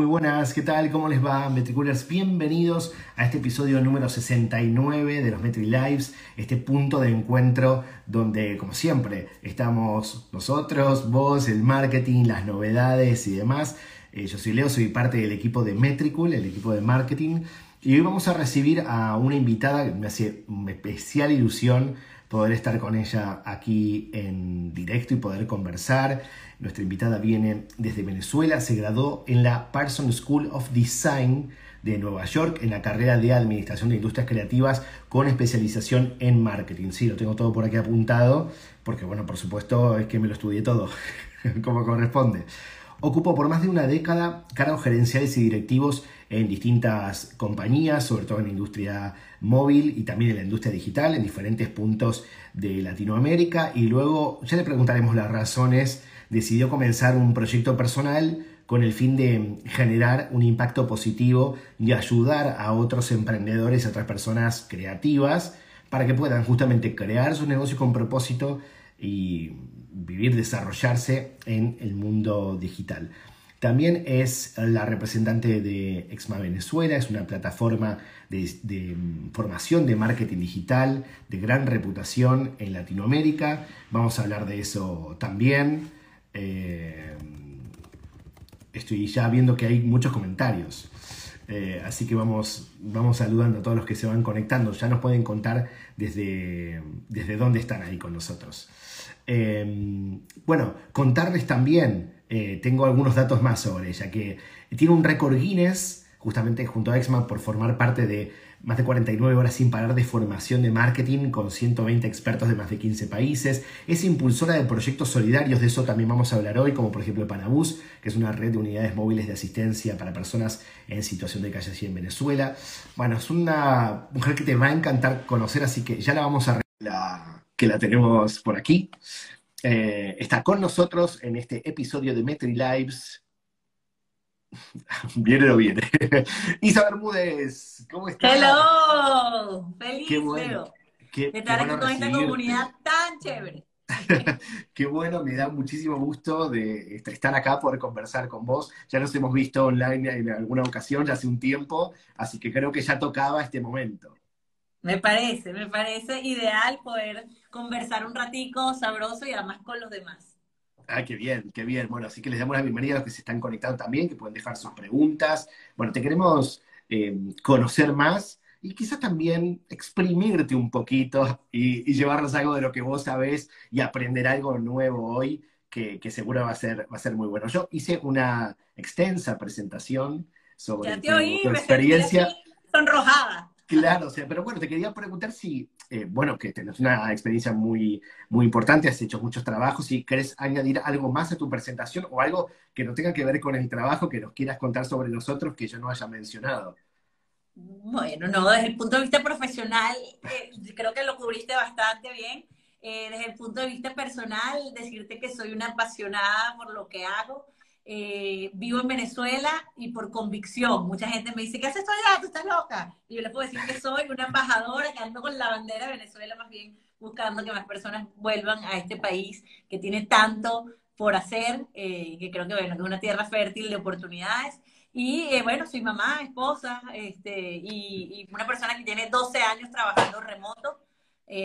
Muy buenas, ¿qué tal? ¿Cómo les va? Metriculers, bienvenidos a este episodio número 69 de los Metri Lives, este punto de encuentro donde, como siempre, estamos nosotros, vos, el marketing, las novedades y demás. Eh, yo soy Leo, soy parte del equipo de Metricool, el equipo de marketing, y hoy vamos a recibir a una invitada que me hace una especial ilusión poder estar con ella aquí en directo y poder conversar. Nuestra invitada viene desde Venezuela, se graduó en la Parsons School of Design de Nueva York en la carrera de Administración de Industrias Creativas con especialización en marketing. Sí, lo tengo todo por aquí apuntado, porque bueno, por supuesto es que me lo estudié todo, como corresponde. Ocupó por más de una década cargos gerenciales y directivos en distintas compañías, sobre todo en la industria móvil y también en la industria digital, en diferentes puntos de Latinoamérica. Y luego ya le preguntaremos las razones. Decidió comenzar un proyecto personal con el fin de generar un impacto positivo y ayudar a otros emprendedores, a otras personas creativas, para que puedan justamente crear su negocio con propósito y vivir, desarrollarse en el mundo digital. También es la representante de Exma Venezuela, es una plataforma de, formación de marketing digital de gran reputación en Latinoamérica. Vamos a hablar de eso también. Eh, estoy ya viendo que hay muchos comentarios. Eh, así que vamos, vamos saludando a todos los que se van conectando. Ya nos pueden contar desde, desde dónde están ahí con nosotros. Eh, bueno, contarles también tengo algunos datos más sobre ella, que tiene un récord Guinness, justamente junto a Exman, por formar parte de más de 49 horas sin parar de formación de marketing con 120 expertos de más de 15 países. Es impulsora de proyectos solidarios, de eso también vamos a hablar hoy, como por ejemplo Panabús, que es una red de unidades móviles de asistencia para personas en situación de calle así en Venezuela. Bueno, es una mujer que te va a encantar conocer, así que ya la vamos a... Que la tenemos por aquí. Eh, está con nosotros en este episodio de Metri Lives. viene o viene. Isa Bermúdez, ¿cómo estás? ¡Hello! ¡Feliz, qué bueno, qué, estar aquí con esta comunidad tan chévere. qué bueno, me da muchísimo gusto de estar acá, poder conversar con vos. Ya nos hemos visto online en alguna ocasión, ya hace un tiempo, así que creo que ya tocaba este momento. Me parece, me parece ideal poder conversar un ratico sabroso y además con los demás. Ah, qué bien, qué bien. Bueno, así que les damos la bienvenida a los que se están conectando también, que pueden dejar sus preguntas. Bueno, te queremos eh, conocer más y quizás también exprimirte un poquito y, llevarnos algo de lo que vos sabés y aprender algo nuevo hoy que, seguro va a, ser, va a ser muy bueno. Yo hice una extensa presentación sobre tu, tu experiencia. Sonrojada. Claro, o sea, pero bueno, te quería preguntar si, eh, bueno, que tenés una experiencia muy, muy importante, has hecho muchos trabajos, si querés añadir algo más a tu presentación o algo que no tenga que ver con el trabajo, que nos quieras contar sobre nosotros que yo no haya mencionado. Bueno, no, desde el punto de vista profesional, eh, creo que lo cubriste bastante bien. Eh, desde el punto de vista personal, decirte que soy una apasionada por lo que hago. Eh, vivo en Venezuela y por convicción. Mucha gente me dice, ¿qué haces tú allá? ¿Tú estás loca? Y yo les puedo decir que soy una embajadora que ando con la bandera de Venezuela más bien buscando que más personas vuelvan a este país que tiene tanto por hacer, eh, que creo que bueno, es una tierra fértil de oportunidades. Y eh, bueno, soy mamá, esposa, este, y, y, una persona que tiene 12 años trabajando remoto.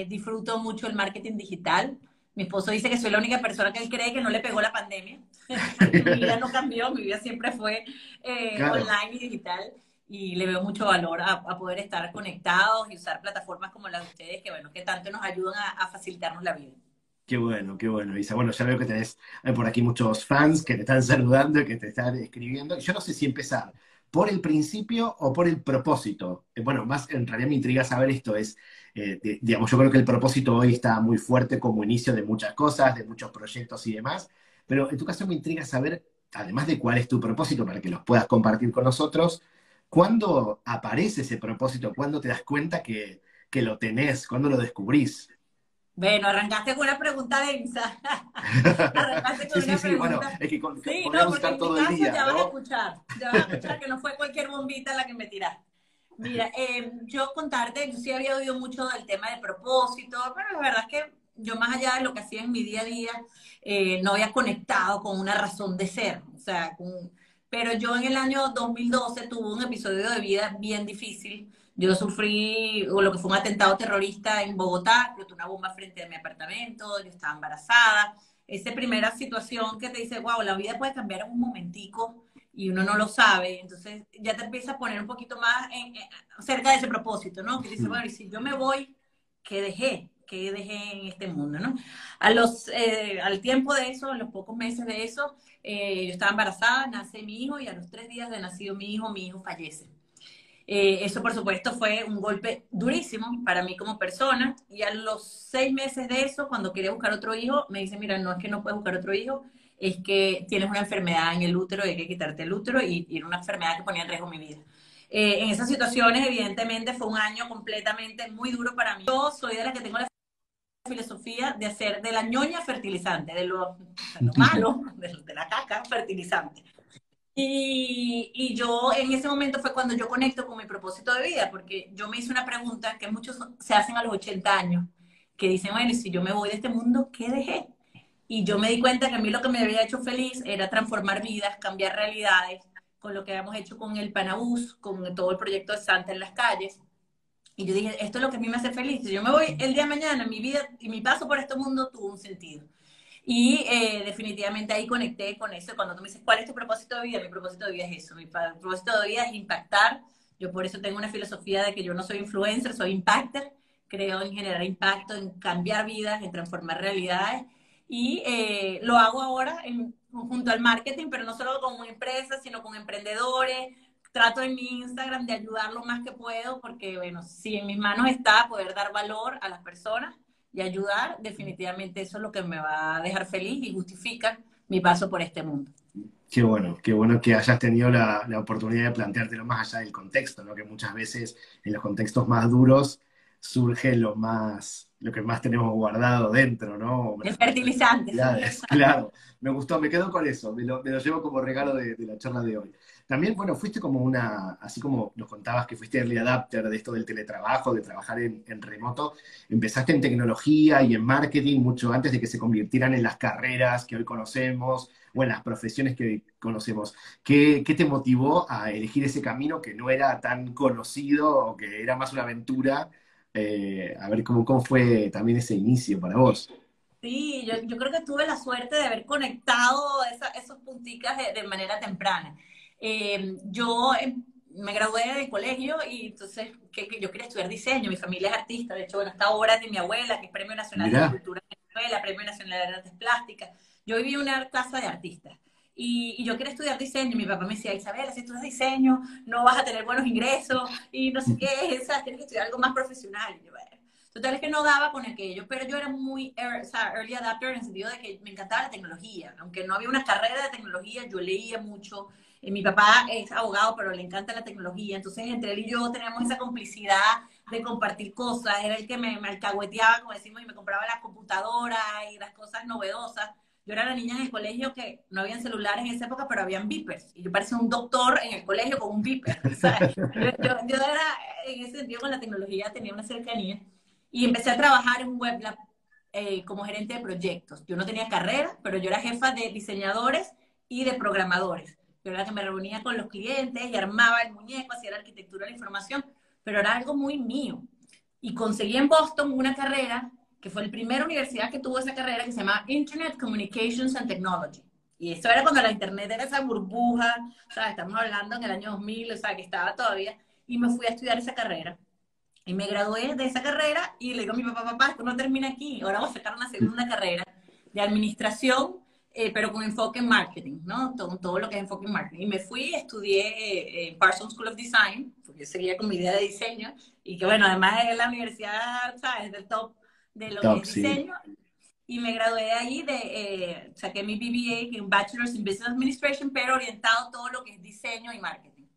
disfruto mucho el marketing digital. Mi esposo dice que soy la única persona que él cree que no le pegó la pandemia. mi vida no cambió, mi vida siempre fue eh, online y digital. Y le veo mucho valor a, poder estar conectados y usar plataformas como las de ustedes, que bueno, que tanto nos ayudan a, facilitarnos la vida. Qué bueno, qué bueno, Isa. Bueno, ya veo que tenés por aquí muchos fans que te están saludando y que te están escribiendo. Yo no sé si empezar por el principio o por el propósito. Eh, bueno, más en realidad me intriga saber esto, es, eh, digamos, yo creo que el propósito hoy está muy fuerte como inicio de muchas cosas, de muchos proyectos y demás, pero en tu caso me intriga saber, además de cuál es tu propósito para que los puedas compartir con nosotros, ¿cuándo aparece ese propósito? ¿Cuándo te das cuenta que, que lo tenés? ¿Cuándo lo descubrís? Bueno, arrancaste con una pregunta densa. arrancaste con sí, una sí, sí, bueno, es que con, sí, no, porque en todo caso ya vas a escuchar, ya vas a escuchar que no fue cualquier bombita la que me tiraste. Mira, eh, yo contarte, yo sí había oído mucho del tema del propósito, pero la verdad es que yo más allá de lo que hacía en mi día a día, eh, no había conectado con una razón de ser, o sea, con, pero yo en el año 2012 tuve un episodio de vida bien difícil. Yo sufrí lo que fue un atentado terrorista en Bogotá, explotó una bomba frente a mi apartamento, yo estaba embarazada. Esa primera situación que te dice, wow, la vida puede cambiar en un momentico y uno no lo sabe, entonces ya te empieza a poner un poquito más en, cerca de ese propósito, ¿no? Que dice, bueno, y si yo me voy, ¿qué dejé? ¿Qué dejé en este mundo, no? A los, eh, al tiempo de eso, a los pocos meses de eso, eh, yo estaba embarazada, nace mi hijo y a los tres días de nacido mi hijo, mi hijo fallece. Eh, eso, por supuesto, fue un golpe durísimo para mí como persona. Y a los seis meses de eso, cuando quería buscar otro hijo, me dice, mira, no es que no puedes buscar otro hijo, es que tienes una enfermedad en el útero y hay que quitarte el útero y, era una enfermedad que ponía en riesgo mi vida. Eh, en esas situaciones, evidentemente, fue un año completamente muy duro para mí. Yo soy de la que tengo la filosofía de hacer de la ñoña fertilizante, de lo, malo, de, la caca fertilizante. Y, y, yo en ese momento fue cuando yo conecto con mi propósito de vida, porque yo me hice una pregunta que muchos se hacen a los 80 años, que dicen, bueno, si yo me voy de este mundo, ¿qué dejé? Y yo me di cuenta que a mí lo que me había hecho feliz era transformar vidas, cambiar realidades, con lo que habíamos hecho con el Panabús, con todo el proyecto de Santa en las calles. Y yo dije, esto es lo que a mí me hace feliz. Si yo me voy el día de mañana, mi vida y mi paso por este mundo tuvo un sentido. Y eh, definitivamente ahí conecté con eso. Cuando tú me dices, ¿cuál es tu propósito de vida? Mi propósito de vida es eso. Mi propósito de vida es impactar. Yo por eso tengo una filosofía de que yo no soy influencer, soy impacter. Creo en generar impacto, en cambiar vidas, en transformar realidades y eh, lo hago ahora en, junto al marketing, pero no solo con empresas, sino con emprendedores. Trato en mi Instagram de ayudar lo más que puedo, porque, bueno, si en mis manos está poder dar valor a las personas y ayudar, definitivamente eso es lo que me va a dejar feliz y justifica mi paso por este mundo. Qué bueno, qué bueno que hayas tenido la, oportunidad de planteártelo más allá del contexto, ¿no? Que muchas veces en los contextos más duros surge lo más, lo que más tenemos guardado dentro, ¿no? El fertilizante. Claro, me gustó, me quedo con eso, me lo, llevo como regalo de, la charla de hoy. También, bueno, fuiste como una, así como nos contabas que fuiste early adapter de esto del teletrabajo, de trabajar en, remoto, empezaste en tecnología y en marketing mucho antes de que se convirtieran en las carreras que hoy conocemos o en las profesiones que conocemos. ¿Qué, qué te motivó a elegir ese camino que no era tan conocido o que era más una aventura? Eh, a ver cómo, cómo fue también ese inicio para vos. Sí, yo, yo creo que tuve la suerte de haber conectado esa, esos punticas de, de manera temprana. Eh, yo em, me gradué del colegio y entonces que, yo quería estudiar diseño, mi familia es artista, de hecho, bueno, está obra de mi abuela, que es Premio Nacional de Cultura de Venezuela, Premio Nacional de Artes Plásticas. Yo viví una casa de artistas. Y, yo quería estudiar diseño. Mi papá me decía, Isabel, si estudias diseño, no vas a tener buenos ingresos y no sé qué, o sea, tienes que estudiar algo más profesional. Y yo, bueno. Total es que no daba con aquello, pero yo era muy o sea, early adapter en el sentido de que me encantaba la tecnología. Aunque no había una carrera de tecnología, yo leía mucho. Eh, mi papá es abogado, pero le encanta la tecnología. Entonces, entre él y yo teníamos esa complicidad de compartir cosas. Era el que me, me alcahueteaba, como decimos, y me compraba las computadoras y las cosas novedosas. Yo era la niña en el colegio que no habían celulares en esa época, pero habían beepers. Y yo parecía un doctor en el colegio con un beeper. yo, era, en ese sentido, con la tecnología tenía una cercanía. Y empecé a trabajar en un web lab eh, como gerente de proyectos. Yo no tenía carrera, pero yo era jefa de diseñadores y de programadores. Yo era la que me reunía con los clientes y armaba el muñeco, hacía la arquitectura de la información, pero era algo muy mío. Y conseguí en Boston una carrera que fue la primera universidad que tuvo esa carrera que se llama Internet Communications and Technology. Y eso era cuando la Internet era esa burbuja, o sea, estamos hablando en el año 2000, o sea, que estaba todavía. Y me fui a estudiar esa carrera. Y me gradué de esa carrera y le digo a mi papá, papá, esto no termina aquí, ahora vamos a sacar una segunda carrera de administración, eh, pero con enfoque en marketing, ¿no? Todo, todo lo que es enfoque en marketing. Y me fui, estudié eh, en Parsons School of Design, porque yo seguía con mi idea de diseño, y que bueno, además es la universidad, ¿sabes? Del top de lo que es diseño. Y me gradué ahí, de, eh, saqué mi BBA, un Bachelor's in Business Administration, pero orientado a todo lo que es diseño y marketing.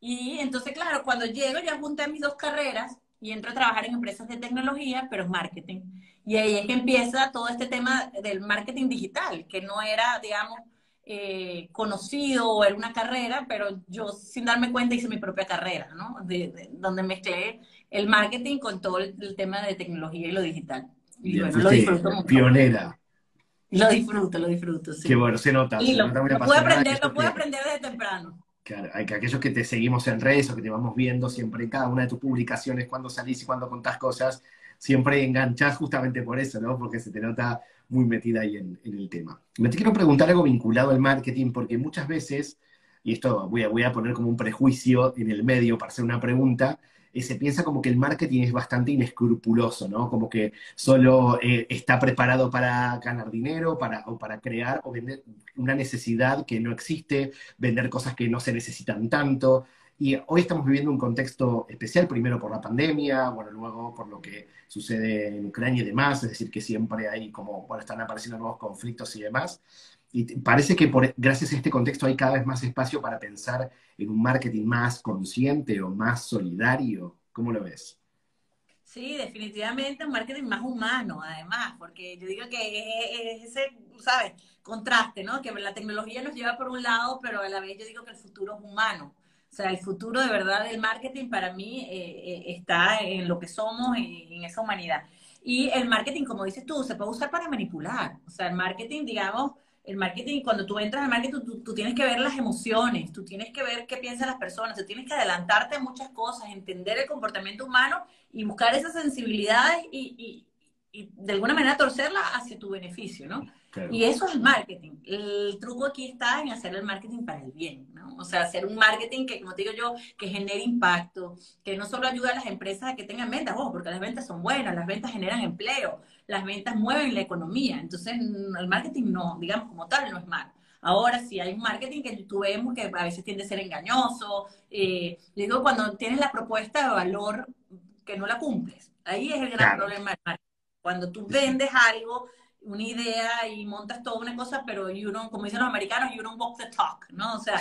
Y entonces, claro, cuando llego ya junté mis dos carreras y entro a trabajar en empresas de tecnología, pero es marketing. Y ahí es que empieza todo este tema del marketing digital, que no era, digamos, eh, conocido o era una carrera, pero yo sin darme cuenta hice mi propia carrera, ¿no? De, donde mezclé el marketing con todo el, tema de tecnología y lo digital. Y bueno, lo disfruto mucho. Pionera. Lo disfruto, lo disfruto, sí. Qué bueno, se nota. Y se lo, nota muy lo puedo aprender, lo puedo aprender desde temprano. Claro, hay que aquellos que te seguimos en redes o que te vamos viendo siempre en cada una de tus publicaciones, cuando salís y cuando contás cosas, siempre enganchás justamente por eso, ¿no? Porque se te nota muy metida ahí en, en el tema. Me te quiero preguntar algo vinculado al marketing, porque muchas veces, y esto voy a, voy a poner como un prejuicio en el medio para hacer una pregunta, eh, se piensa como que el marketing es bastante inescrupuloso, ¿no? Como que solo eh, está preparado para ganar dinero, para, o para crear o vender una necesidad que no existe, vender cosas que no se necesitan tanto. Y hoy estamos viviendo un contexto especial, primero por la pandemia, bueno, luego por lo que sucede en Ucrania y demás, es decir, que siempre hay como, bueno, están apareciendo nuevos conflictos y demás. Y parece que por, gracias a este contexto hay cada vez más espacio para pensar en un marketing más consciente o más solidario. ¿Cómo lo ves? Sí, definitivamente un marketing más humano, además, porque yo digo que es, es ese, ¿sabes? Contraste, ¿no? Que la tecnología nos lleva por un lado, pero a la vez yo digo que el futuro es humano. O sea, el futuro de verdad del marketing para mí eh, eh, está en lo que somos, en, en esa humanidad. Y el marketing, como dices tú, se puede usar para manipular. O sea, el marketing, digamos, el marketing, cuando tú entras al marketing, tú, tú tienes que ver las emociones, tú tienes que ver qué piensan las personas, tú tienes que adelantarte a muchas cosas, entender el comportamiento humano y buscar esas sensibilidades y, y, y de alguna manera torcerla hacia tu beneficio, ¿no? Claro. Y eso es el marketing. El truco aquí está en hacer el marketing para el bien, ¿no? O sea, hacer un marketing que, como te digo yo, que genere impacto, que no solo ayude a las empresas a que tengan ventas, ojo, porque las ventas son buenas, las ventas generan empleo, las ventas mueven la economía. Entonces, el marketing no, digamos, como tal, no es malo. Ahora sí, hay un marketing que tú vemos que a veces tiende a ser engañoso. Eh, digo, cuando tienes la propuesta de valor que no la cumples, ahí es el gran Claro. problema del marketing. Cuando tú vendes algo, una idea y montas toda una cosa, pero you don't, como dicen los americanos, you don't walk the talk, ¿no? O sea,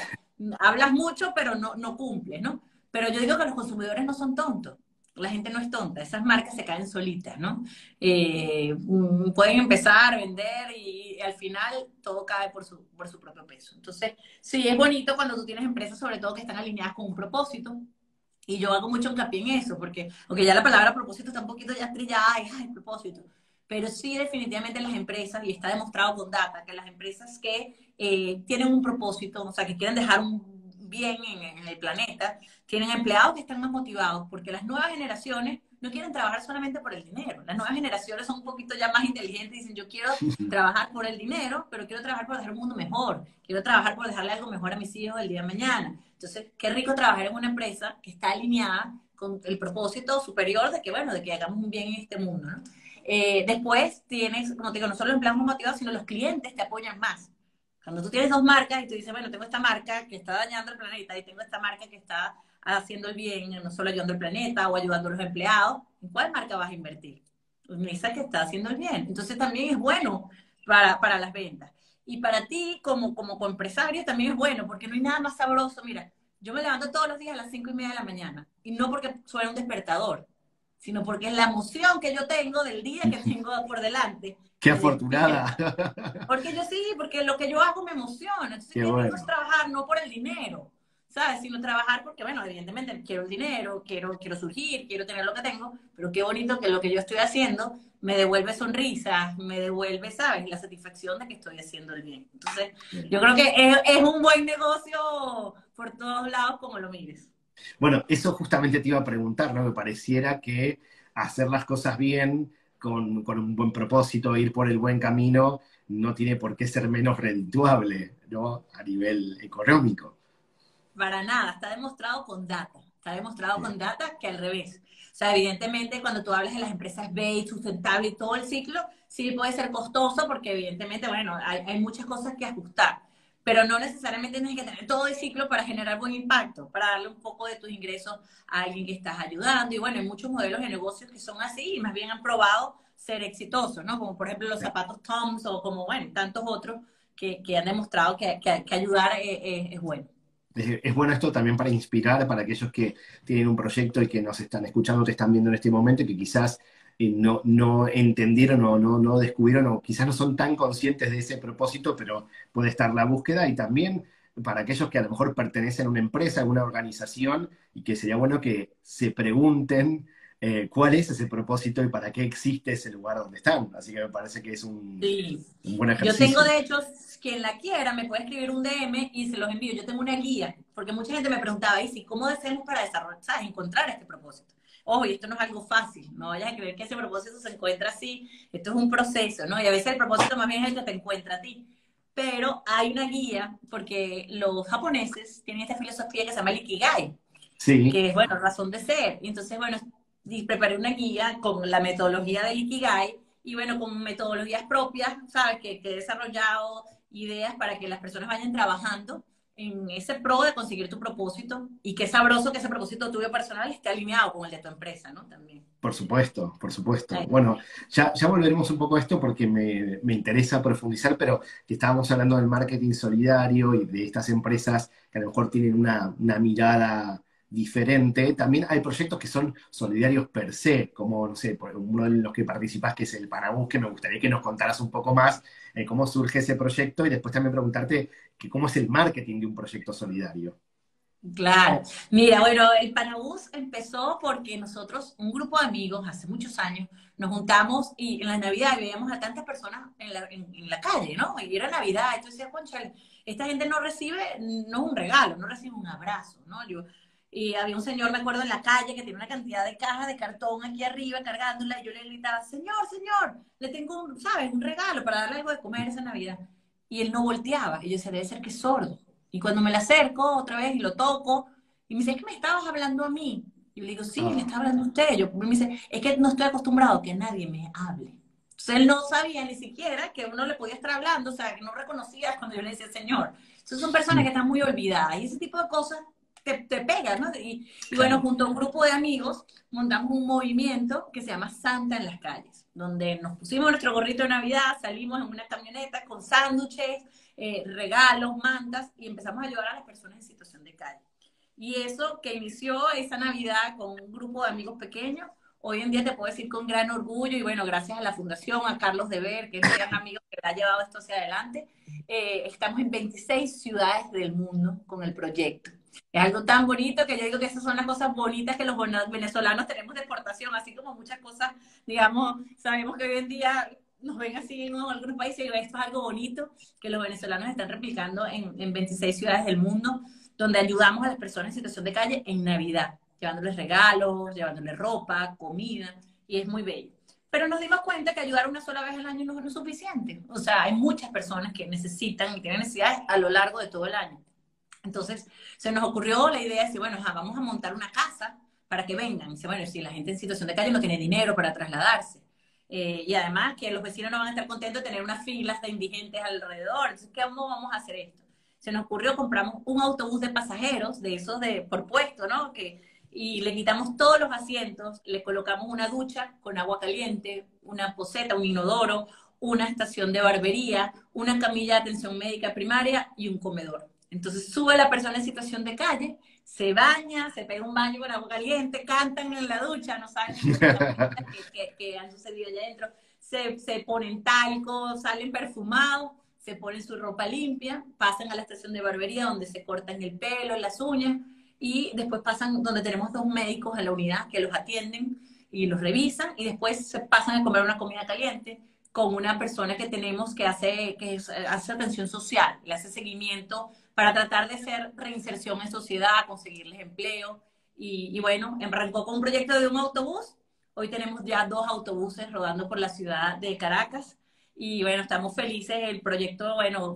hablas mucho, pero no, no cumples, ¿no? Pero yo digo que los consumidores no son tontos. La gente no es tonta, esas marcas se caen solitas, ¿no? Eh, mm, pueden empezar a vender y, al final todo cae por su, por su propio peso. Entonces, sí, es bonito cuando tú tienes empresas, sobre todo que están alineadas con un propósito. Y yo hago mucho hincapié en eso, porque, aunque ya la palabra propósito está un poquito ya trillada, ay, ay, propósito. Pero sí, definitivamente las empresas, y está demostrado con data, que las empresas que eh, tienen un propósito, o sea, que quieren dejar un bien en, en el planeta, tienen empleados que están más motivados, porque las nuevas generaciones no quieren trabajar solamente por el dinero. Las nuevas generaciones son un poquito ya más inteligentes y dicen, yo quiero trabajar por el dinero, pero quiero trabajar por dejar un mundo mejor. Quiero trabajar por dejarle algo mejor a mis hijos el día de mañana. Entonces, qué rico trabajar en una empresa que está alineada con el propósito superior de que, bueno, de que hagamos un bien en este mundo, ¿no? Eh, después tienes, como te digo, no solo los empleados motivados, sino los clientes te apoyan más. Cuando tú tienes dos marcas y tú dices, bueno, tengo esta marca que está dañando el planeta y tengo esta marca que está haciendo el bien, no solo ayudando al planeta o ayudando a los empleados, ¿en cuál marca vas a invertir? En esa que está haciendo el bien. Entonces también es bueno para, para las ventas. Y para ti, como, como empresario, también es bueno, porque no hay nada más sabroso. Mira, yo me levanto todos los días a las cinco y media de la mañana, y no porque suena un despertador, sino porque es la emoción que yo tengo del día que tengo por delante. Qué afortunada. Porque yo sí, porque lo que yo hago me emociona. Entonces, Qué bueno. es trabajar no por el dinero, ¿sabes? Sino trabajar porque, bueno, evidentemente quiero el dinero, quiero, quiero surgir, quiero tener lo que tengo, pero qué bonito que lo que yo estoy haciendo me devuelve sonrisas, me devuelve, ¿sabes? La satisfacción de que estoy haciendo el bien. Entonces, yo creo que es, es un buen negocio por todos lados como lo mires. Bueno, eso justamente te iba a preguntar, ¿no? Me pareciera que hacer las cosas bien, con, con un buen propósito, ir por el buen camino, no tiene por qué ser menos redituable, ¿no? A nivel económico. Para nada, está demostrado con data. Está demostrado con data que al revés. O sea, evidentemente, cuando tú hablas de las empresas B, sustentable y todo el ciclo, sí puede ser costoso porque evidentemente, bueno, hay, hay muchas cosas que ajustar. Pero no necesariamente tienes que tener todo el ciclo para generar buen impacto, para darle un poco de tus ingresos a alguien que estás ayudando. Y bueno, hay muchos modelos de negocios que son así y más bien han probado ser exitosos, ¿no? Como por ejemplo los zapatos Toms o como, bueno, tantos otros que, que han demostrado que, que, que ayudar es, es, es bueno. Es, es, bueno esto también para inspirar para aquellos que tienen un proyecto y que nos están escuchando, te están viendo en este momento y que quizás eh, no, no, entendieron o no, no descubrieron o quizás no son tan conscientes de ese propósito, pero puede estar la búsqueda y también para aquellos que a lo mejor pertenecen a una empresa, a una organización y que sería bueno que se pregunten eh, cuál es ese propósito y para qué existe ese lugar donde están. Así que me parece que es un, buen ejercicio. Yo tengo, de hecho, quien la quiera me puede escribir un DM y se los envío. Yo tengo una guía, porque mucha gente me preguntaba, ¿y si cómo hacemos para desarrollar, sabes, encontrar este propósito? Ojo, y esto no es algo fácil, no vayas a creer que ese propósito se encuentra así, esto es un proceso, ¿no? Y a veces el propósito más bien es el que te encuentra a ti. Pero hay una guía, porque los japoneses tienen esta filosofía que se llama el Ikigai, sí. que es, bueno, razón de ser. Y entonces, bueno, preparé una guía con la metodología del Ikigai y, bueno, con metodologías propias, ¿sabes? Que, que he desarrollado ideas para que las personas vayan trabajando en ese pro de conseguir tu propósito y qué sabroso que ese propósito tuyo personal esté alineado con el de tu empresa, ¿no? También. Por supuesto, por supuesto. Bueno, ya, ya volveremos un poco a esto porque me, me, interesa profundizar, pero estábamos hablando del marketing solidario y de estas empresas que a lo mejor tienen una, una mirada diferente. También hay proyectos que son solidarios per se, como, no sé, uno de los que participás, que es el Panabús, que me gustaría que nos contaras un poco más eh, cómo surge ese proyecto y después también preguntarte que cómo es el marketing de un proyecto solidario. Claro, mira, bueno, el Panabús empezó porque nosotros, un grupo de amigos, hace muchos años, nos juntamos y en la Navidad veíamos a tantas personas en la, calle, ¿no? Y era Navidad, entonces decía, concha, esta gente no recibe, no un regalo, no recibe un abrazo, ¿no? Yo, y había un señor, me acuerdo, en la calle que tiene una cantidad de cajas de cartón aquí arriba cargándola y yo le gritaba, señor, señor, le tengo, un, ¿sabes? Un regalo para darle algo de comer esa Navidad. Y él no volteaba. Y yo decía, debe ser que es sordo. Y cuando me le acerco otra vez y lo toco, y me dice, es que me estabas hablando a mí. Y yo le digo, sí, me está hablando usted. Yo, me dice, es que no estoy acostumbrado a que nadie me hable. Entonces él no sabía ni siquiera que uno le podía estar hablando, o sea, que no reconocía cuando yo le decía, señor. Entonces son personas que están muy olvidadas. Y ese tipo de cosas te, te pega, ¿no? Y, bueno, junto a un grupo de amigos montamos un movimiento que se llama Santa en las calles, donde nos pusimos nuestro gorrito de Navidad, salimos en una camioneta con sándwiches, eh, regalos, mantas y empezamos a ayudar a las personas en situación de calle. Y eso que inició esa Navidad con un grupo de amigos pequeños, hoy en día te puedo decir con gran orgullo y bueno, gracias a la fundación, a Carlos Deber, que es un gran amigo que ha llevado esto hacia adelante, eh, estamos en 26 ciudades del mundo con el proyecto. Es algo tan bonito que yo digo que esas son las cosas bonitas que los venezolanos tenemos de exportación, así como muchas cosas, digamos, sabemos que hoy en día nos ven así en algunos países y esto es algo bonito que los venezolanos están replicando en, en 26 ciudades del mundo, donde ayudamos a las personas en situación de calle en Navidad, llevándoles regalos, llevándoles ropa, comida, y es muy bello. Pero nos dimos cuenta que ayudar una sola vez al año no es suficiente. O sea, hay muchas personas que necesitan y tienen necesidades a lo largo de todo el año. Entonces, se nos ocurrió la idea de decir, bueno, vamos a montar una casa para que vengan. Y dice, bueno, si la gente en situación de calle no tiene dinero para trasladarse. Eh, y además que los vecinos no van a estar contentos de tener unas filas de indigentes alrededor. Entonces, ¿cómo vamos a hacer esto? Se nos ocurrió, compramos un autobús de pasajeros, de esos de por puesto, ¿no? Que, y le quitamos todos los asientos, le colocamos una ducha con agua caliente, una poseta, un inodoro, una estación de barbería, una camilla de atención médica primaria y un comedor. Entonces sube la persona en situación de calle, se baña, se pega un baño con agua caliente, cantan en la ducha, no saben qué que, han sucedido allá adentro, se, se ponen talco, salen perfumados, se ponen su ropa limpia, pasan a la estación de barbería donde se cortan el pelo, las uñas, y después pasan donde tenemos dos médicos en la unidad que los atienden y los revisan, y después se pasan a comer una comida caliente con una persona que tenemos que hace, que hace atención social, le hace seguimiento para tratar de hacer reinserción en sociedad, conseguirles empleo. Y, bueno, arrancó con un proyecto de un autobús. Hoy tenemos ya dos autobuses rodando por la ciudad de Caracas. Y bueno, estamos felices. El proyecto, bueno,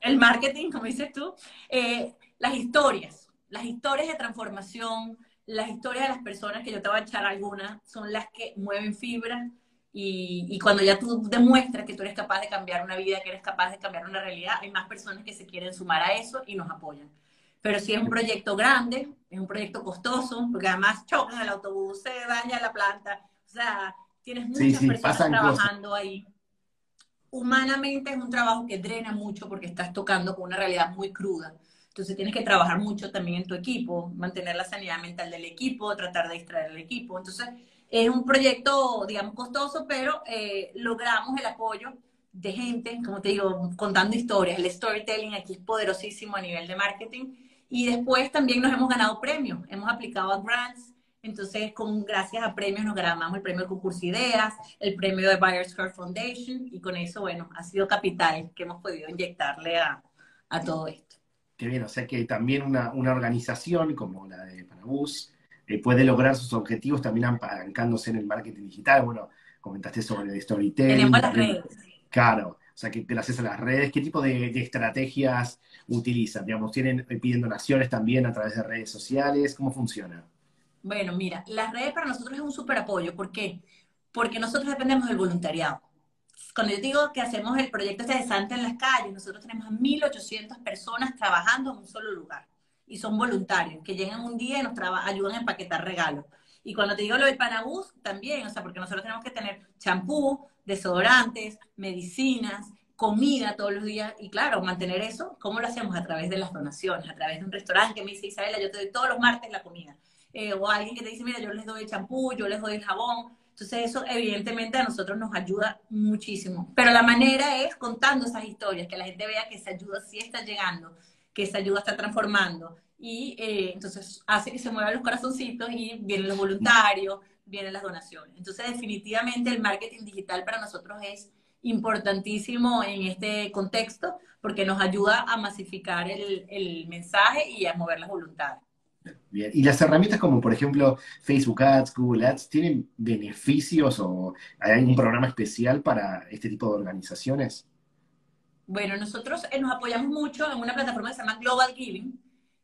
el marketing, como dices tú, eh, las historias, las historias de transformación, las historias de las personas, que yo te voy a echar algunas, son las que mueven fibras y, cuando ya tú demuestras que tú eres capaz de cambiar una vida, que eres capaz de cambiar una realidad, hay más personas que se quieren sumar a eso y nos apoyan. Pero si es un proyecto grande, es un proyecto costoso, porque además chocan el autobús, se daña la planta, o sea, tienes muchas personas trabajando ahí. Humanamente es un trabajo que drena mucho porque estás tocando con una realidad muy cruda. Entonces tienes que trabajar mucho también en tu equipo, mantener la sanidad mental del equipo, tratar de distraer al equipo. Entonces, es un proyecto, digamos, costoso, pero eh, logramos el apoyo de gente, como te digo, contando historias. El storytelling aquí es poderosísimo a nivel de marketing. Y después también nos hemos ganado premios. Hemos aplicado a grants Entonces, con, gracias a premios nos ganamos el premio Concurso Ideas, el premio de Buyers Card Foundation, y con eso, bueno, ha sido capital que hemos podido inyectarle a, a todo esto. Qué bien, o sea que también una, una organización como la de Panabús eh, puede lograr sus objetivos también apalancándose en el marketing digital. Bueno, comentaste sobre el storytelling. Tenemos las redes. Claro, o sea que gracias a las redes, ¿qué tipo de, de estrategias utilizan? Digamos, ¿tienen, eh, piden donaciones también a través de redes sociales? ¿Cómo funciona? Bueno, mira, las redes para nosotros es un súper apoyo. ¿Por qué? Porque nosotros dependemos del voluntariado. Cuando yo digo que hacemos el proyecto este de Santa en las calles, nosotros tenemos a 1.800 personas trabajando en un solo lugar. Y son voluntarios, que llegan un día y nos ayudan a empaquetar regalos. Y cuando te digo lo del Panabús, también, o sea, porque nosotros tenemos que tener champú, desodorantes, medicinas, comida todos los días. Y claro, mantener eso, ¿cómo lo hacemos? A través de las donaciones, a través de un restaurante que me dice Isabela, yo te doy todos los martes la comida eh, o alguien que te dice, mira, yo les doy el champú, yo les doy el jabón. Entonces eso evidentemente a nosotros nos ayuda muchísimo. Pero la manera es contando esas historias, que la gente vea que esa ayuda sí está llegando, que esa ayuda está transformando. Y eh, entonces hace que se muevan los corazoncitos y vienen los voluntarios, vienen las donaciones. Entonces definitivamente el marketing digital para nosotros es importantísimo en este contexto porque nos ayuda a masificar el, el mensaje y a mover las voluntades. Bien. ¿Y las herramientas como, por ejemplo, Facebook Ads, Google Ads, tienen beneficios o hay algún programa especial para este tipo de organizaciones? Bueno, nosotros eh, nos apoyamos mucho en una plataforma que se llama Global Giving,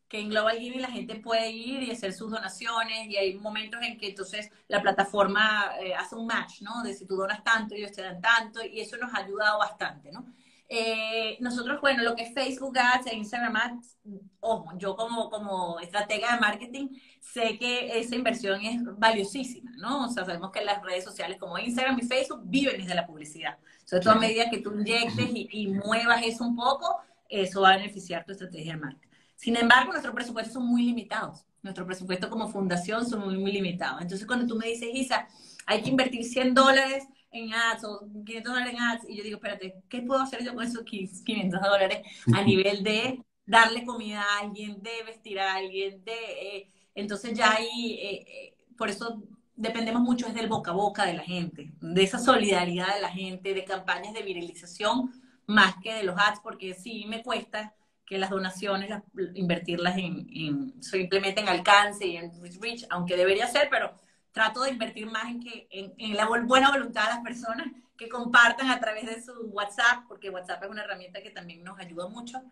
que en Global Giving la gente puede ir y hacer sus donaciones y hay momentos en que entonces la plataforma eh, hace un match, ¿no? De si tú donas tanto, ellos te dan tanto y eso nos ha ayudado bastante, ¿no? Eh, nosotros, bueno, lo que es Facebook Ads e Instagram Ads, ojo, yo como, como estratega de marketing sé que esa inversión es valiosísima, ¿no? O sea, sabemos que las redes sociales como Instagram y Facebook viven desde la publicidad. Sobre todo a medida que tú inyectes y, muevas eso un poco, eso va a beneficiar tu estrategia de marketing. Sin embargo, nuestros presupuestos son muy limitados. Nuestro presupuesto como fundación son muy, muy limitados. Entonces, cuando tú me dices, Isa, hay que invertir 100 dólares en ads o 500 dólares en ads, y yo digo, espérate, ¿qué puedo hacer yo con esos 500 dólares a nivel de darle comida a alguien, de vestir a alguien, de... Eh, entonces ya ahí, eh, eh, por eso dependemos mucho es del boca a boca de la gente, de esa solidaridad de la gente, de campañas de viralización, más que de los ads, porque sí me cuesta que las donaciones, invertirlas en, en, simplemente en alcance y en reach, aunque debería ser, pero trato de invertir más en, que, en, la buena voluntad de las personas que compartan a través de su WhatsApp, porque WhatsApp es una herramienta que también nos ayuda mucho,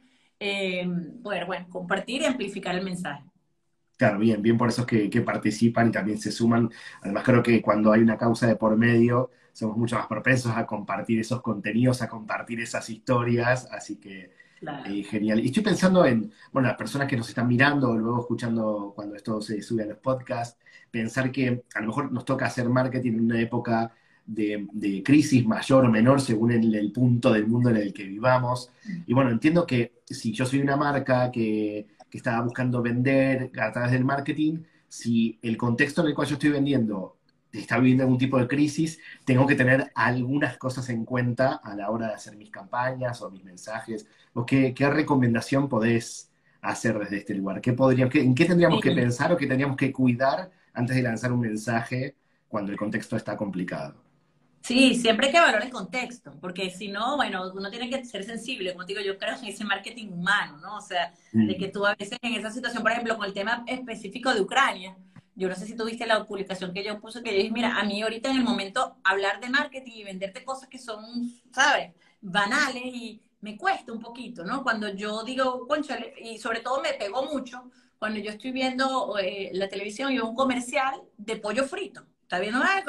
eh, poder, bueno, compartir y amplificar el mensaje. Claro, bien, bien por esos que, que, participan y también se suman. Además, creo que cuando hay una causa de por medio, somos mucho más propensos a compartir esos contenidos, a compartir esas historias, así que eh, genial. Y estoy pensando en, bueno, las personas que nos están mirando o luego escuchando cuando esto se sube a los podcasts, pensar que a lo mejor nos toca hacer marketing en una época de, crisis mayor o menor según el, punto del mundo en el que vivamos. Y bueno, entiendo que si yo soy una marca que, que está buscando vender a través del marketing, si el contexto en el cual yo estoy vendiendo está viviendo algún tipo de crisis, tengo que tener algunas cosas en cuenta a la hora de hacer mis campañas o mis mensajes. ¿O qué, qué recomendación podés hacer desde este lugar? ¿Qué podríamos, ¿En qué tendríamos que pensar o qué tendríamos que cuidar antes de lanzar un mensaje cuando el contexto está complicado? Sí, siempre hay que valorar el contexto, porque si no, bueno, uno tiene que ser sensible, como digo, yo creo en ese marketing humano, ¿no? O sea, de mm. que tú a veces en esa situación, por ejemplo, con el tema específico de Ucrania, yo no sé si tuviste la publicación que yo puse, que yo dije, mira, a mí ahorita en el momento hablar de marketing y venderte cosas que son, ¿sabes? Banales y me cuesta un poquito, ¿no? Cuando yo digo, conchale, y sobre todo me pegó mucho cuando yo estoy viendo eh, la televisión y un comercial de pollo frito. Está viendo ah,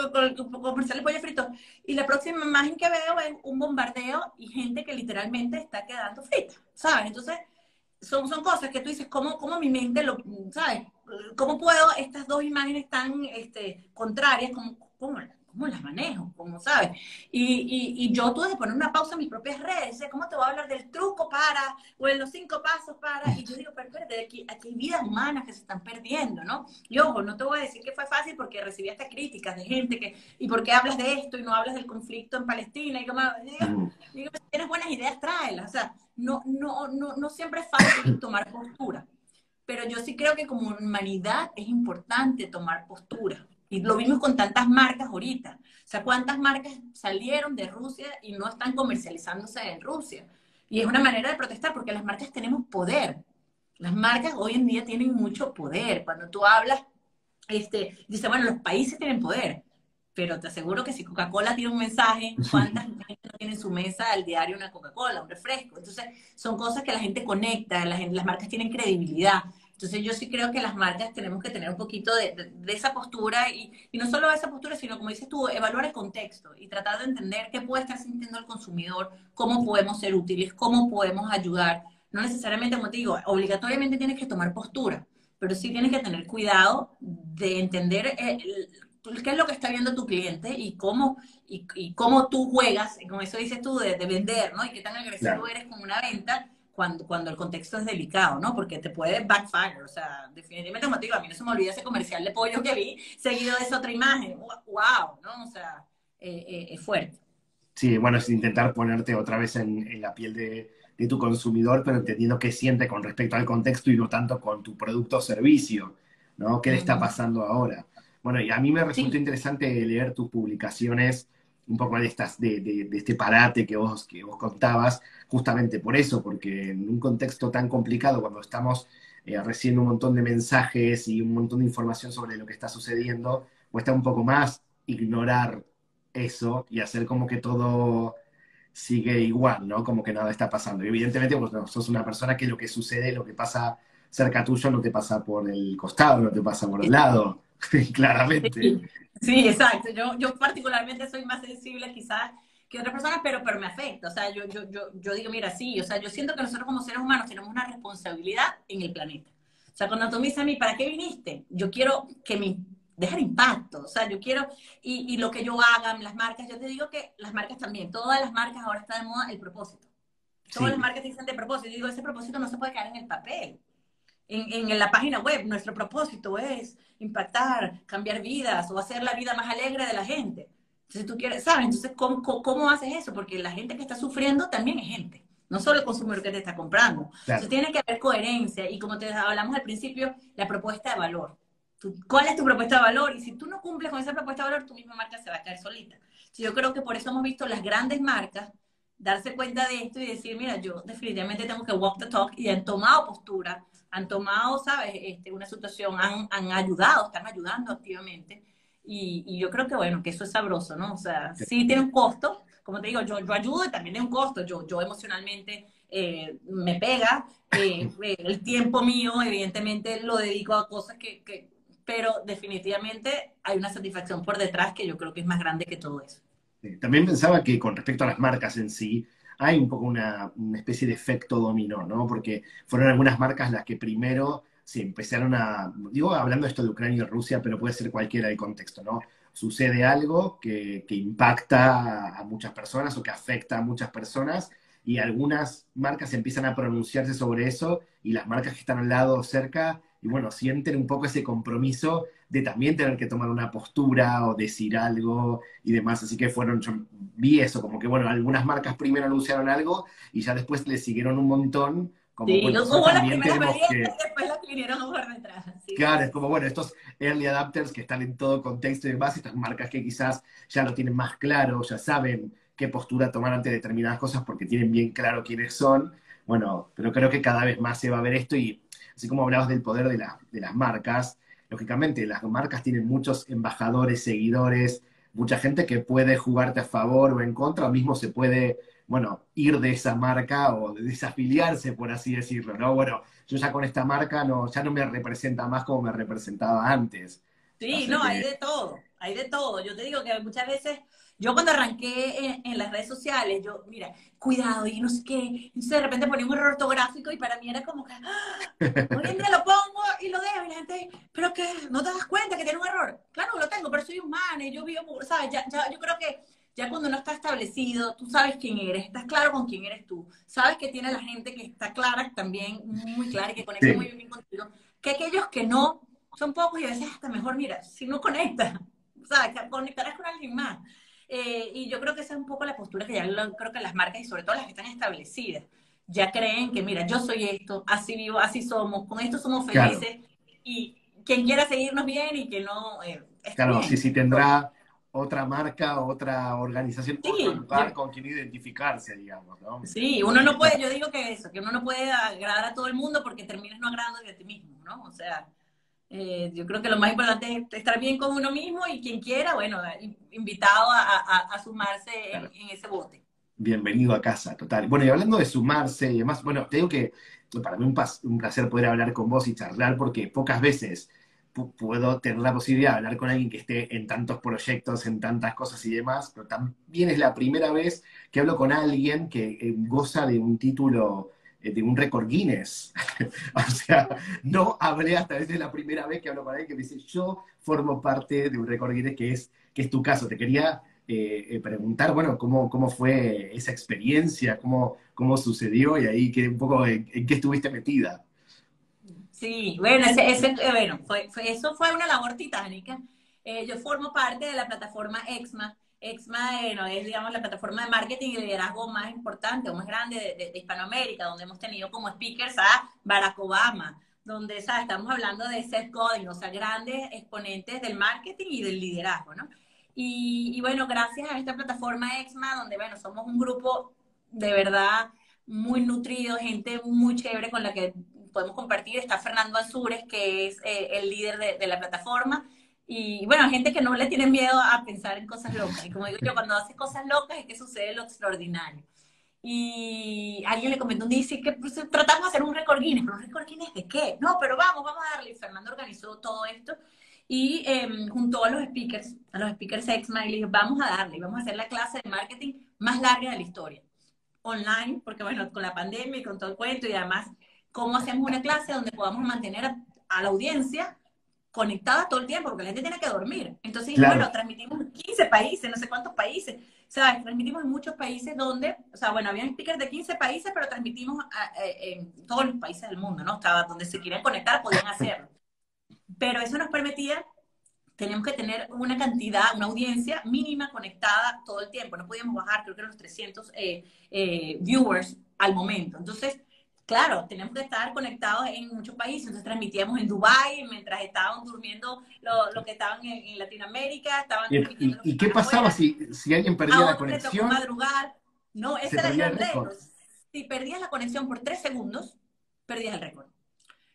comercial de pollo frito. Y la próxima imagen que veo es un bombardeo y gente que literalmente está quedando frita, ¿sabes? Entonces, son, son cosas que tú dices, ¿cómo, cómo mi mente lo, ¿sabes? ¿Cómo puedo estas dos imágenes tan este, contrarias, cómo, cómo, cómo, las manejo? ¿Cómo sabes? Y, y, y, yo tuve que poner una pausa en mis propias redes. ¿Cómo te voy a hablar del truco para, o en los cinco pasos para? Y yo digo, pero espérate, aquí, aquí hay vidas humanas que se están perdiendo, ¿no? Y ojo, no te voy a decir que fue fácil porque recibí hasta críticas de gente que, ¿y por qué hablas de esto y no hablas del conflicto en Palestina? Y como, digo, digo si tienes buenas ideas, tráelas. O sea, no, no, no, no siempre es fácil tomar postura pero yo sí creo que como humanidad es importante tomar postura. Y lo vimos con tantas marcas ahorita. O sea, ¿cuántas marcas salieron de Rusia y no están comercializándose en Rusia? Y es una manera de protestar porque las marcas tenemos poder. Las marcas hoy en día tienen mucho poder. Cuando tú hablas, este, dice, bueno, los países tienen poder pero te aseguro que si Coca-Cola tiene un mensaje, ¿cuántas gente no tiene en su mesa al diario una Coca-Cola, un refresco? Entonces, son cosas que la gente conecta, las marcas tienen credibilidad. Entonces, yo sí creo que las marcas tenemos que tener un poquito de, esa postura y, y, no solo esa postura, sino como dices tú, evaluar el contexto y tratar de entender qué puede estar sintiendo el consumidor, cómo podemos ser útiles, cómo podemos ayudar. No necesariamente, como te digo, obligatoriamente tienes que tomar postura, pero sí tienes que tener cuidado de entender el, qué es lo que está viendo tu cliente y cómo, y, cómo tú juegas, como eso dices tú, de, vender, ¿no? Y qué tan agresivo eres con una venta cuando, cuando el contexto es delicado, ¿no? Porque te puede backfire, o sea, definitivamente, como te digo, a mí no se me olvida ese comercial de pollo que vi, seguido de esa otra imagen, wow, ¿no? O sea, eh, eh, es fuerte. Sí, bueno, es intentar ponerte otra vez en, la piel de, de, tu consumidor, pero entendiendo qué siente con respecto al contexto y no tanto con tu producto o servicio, ¿no? ¿Qué le está pasando ahora? Bueno, y a mí me resultó interesante leer tus publicaciones, un poco de, estas, de, este parate que vos, que vos contabas, justamente por eso, porque en un contexto tan complicado, cuando estamos eh, recibiendo un montón de mensajes y un montón de información sobre lo que está sucediendo, cuesta un poco más ignorar eso y hacer como que todo sigue igual, ¿no? Como que nada está pasando. Y evidentemente, vos no, sos una persona que lo que sucede, lo que pasa cerca tuyo, no te pasa por el costado, no te pasa por el lado. Claramente. Sí, exacto. Yo, yo particularmente soy más sensible quizás que otras personas, pero, pero me afecta. O sea, yo, yo, yo, yo digo, mira, sí, o sea, yo siento que nosotros como seres humanos tenemos una responsabilidad en el planeta. O sea, cuando tú me dices a mí, ¿para qué viniste? Yo quiero que me dejar impacto, o sea, yo quiero, y, y lo que yo haga, las marcas, yo te digo que las marcas también, todas las marcas ahora está de moda el propósito. Todas las marcas dicen de propósito, y digo, ese propósito no se puede quedar en el papel en, en, la página web, nuestro propósito es impactar, cambiar vidas o hacer la vida más alegre de la gente. Entonces tú quieres, ¿sabes? Entonces, ¿cómo, cómo, haces eso? Porque la gente que está sufriendo también es gente, no solo el consumidor que te está comprando. Entonces tiene que haber coherencia y como te hablamos al principio, la propuesta de valor. ¿Cuál es tu propuesta de valor? Y si tú no cumples con esa propuesta de valor, tu misma marca se va a caer solita. yo creo que por eso hemos visto las grandes marcas darse cuenta de esto y decir, mira, yo definitivamente tengo que walk the talk y han tomado postura han tomado, ¿sabes?, este, una situación, han, han ayudado, están ayudando activamente. Y, y, yo creo que, bueno, que eso es sabroso, ¿no? O sea, sí tiene un costo, como te digo, yo, yo ayudo y también tiene un costo, yo, yo emocionalmente eh, me pega, eh, el tiempo mío, evidentemente, lo dedico a cosas que, que, pero definitivamente hay una satisfacción por detrás que yo creo que es más grande que todo eso. También pensaba que con respecto a las marcas en sí, hay un poco una, especie de efecto dominó, ¿no? Porque fueron algunas marcas las que primero se empezaron a, digo, hablando esto de Ucrania y Rusia, pero puede ser cualquiera el contexto, ¿no? Sucede algo que, que impacta a muchas personas o que afecta a muchas personas y algunas marcas empiezan a pronunciarse sobre eso y las marcas que están al lado cerca y bueno, sienten un poco ese compromiso de también tener que tomar una postura o decir algo y demás. Así que fueron, yo vi eso, como que bueno, algunas marcas primero anunciaron algo y ya después le siguieron un montón. Como, sí, bueno, hubo las primeras que... y después las que vinieron por detrás. Claro, es como, bueno, estos early adapters que están en todo contexto y demás, estas marcas que quizás ya lo tienen más claro, ya saben qué postura tomar ante determinadas cosas porque tienen bien claro quiénes son. Bueno, pero creo que cada vez más se va a ver esto y así como hablabas del poder de, de las marcas, lógicamente las marcas tienen muchos embajadores, seguidores, mucha gente que puede jugarte a favor o en contra, o mismo se puede, bueno, ir de esa marca o desafiliarse, por así decirlo, ¿no? Bueno, yo ya con esta marca no, ya no me representa más como me representaba antes. Sí, no, hay de todo, hay de todo. Yo te digo que muchas veces yo cuando arranqué en, las redes sociales, yo, mira, cuidado y no sé qué, entonces de repente ponía un error ortográfico y para mí era como que, ¡ah! hoy en día lo pongo y lo dejo y la gente, pero que no te das cuenta que tiene un error. Claro lo tengo, pero soy humana y yo vivo, ¿sabes? Ya, ya, yo creo que ya cuando no está establecido, tú sabes quién eres, estás claro con quién eres tú, sabes que tiene la gente que está clara también, muy clara y que conecta muy bien contigo, que aquellos que no, son pocos y a veces hasta mejor, mira, si no conectas, ¿sabes? Conectarás con alguien más. Eh, y yo creo que esa es un poco la postura que ya creo que las marcas y sobre todo las que están establecidas ya creen que, mira, yo soy esto, así vivo, así somos, con esto somos felices y quien quiera seguirnos bien y que no... Eh, claro, sí, sí tendrá otra marca, otra organización, otro lugar con quien identificarse, digamos, ¿no? Sí, uno no puede, yo digo que eso, que uno no puede agradar a todo el mundo porque terminas no agradando de ti mismo, ¿no? O sea, eh, yo creo que lo más importante es estar bien con uno mismo y quien quiera, bueno, invitado a, sumarse en, ese bote. Bienvenido a casa, total. Bueno, y hablando de sumarse y demás, bueno, te digo que para mí un, un placer poder hablar con vos y charlar porque pocas veces puedo tener la posibilidad de hablar con alguien que esté en tantos proyectos, en tantas cosas y demás, pero también es la primera vez que hablo con alguien que eh, goza de un título de un récord Guinness. o sea, no hablé hasta veces la primera vez que hablo con alguien que me dice, yo formo parte de un récord Guinness, que es, que es tu caso. Te quería eh, eh, preguntar, bueno, cómo, cómo fue esa experiencia, cómo, cómo sucedió y ahí que un poco en, qué estuviste metida. Sí, bueno, bueno eso fue una labor titánica. yo formo parte de la plataforma EXMA, EXMA es, digamos, la plataforma de marketing y liderazgo más importante o más grande de, Hispanoamérica, donde hemos tenido como speakers a Barack Obama, donde ¿sabes? estamos hablando de Seth Godin, o sea, grandes exponentes del marketing y del liderazgo, ¿no? Y, y, bueno, gracias a esta plataforma EXMA, donde, bueno, somos un grupo de verdad muy nutrido, gente muy chévere con la que podemos compartir. Está Fernando Azures, que es eh, el líder de, de la plataforma y bueno, gente que no le tiene miedo a pensar en cosas locas. Y como digo yo, cuando haces cosas locas es que sucede lo extraordinario. Y alguien le comentó un día, que pues, tratamos de hacer un récord Guinness, pero un récord Guinness de qué? No, pero vamos, vamos a darle. Y Fernando organizó todo esto y eh, juntó a los speakers, a los speakers Exma y le dijo, vamos a darle, vamos a hacer la clase de marketing más larga de la historia. Online, porque bueno, con la pandemia y con todo el cuento y además, ¿cómo hacemos una clase donde podamos mantener a la audiencia conectada todo el tiempo, porque la gente tiene que dormir. Entonces, bueno, transmitimos en 15 países, no sé cuántos países, o sea, transmitimos en muchos países donde, o sea, bueno, había speakers de 15 países, pero transmitimos en todos los países del mundo, ¿no? Estaba donde se quieran conectar, podían hacerlo. Pero eso nos permitía, teníamos que tener una cantidad, una audiencia mínima conectada todo el tiempo, no podíamos bajar, creo que los 300 eh, eh, viewers al momento. Entonces, claro, tenemos que estar conectados en muchos países. Entonces transmitíamos en Dubái, mientras estaban durmiendo los que estaban en, Latinoamérica, estaban ¿Y, y, qué pasaba si, si, alguien perdía la conexión? madrugar. No, ese era el récord. Si perdías la conexión por tres segundos, perdías el récord.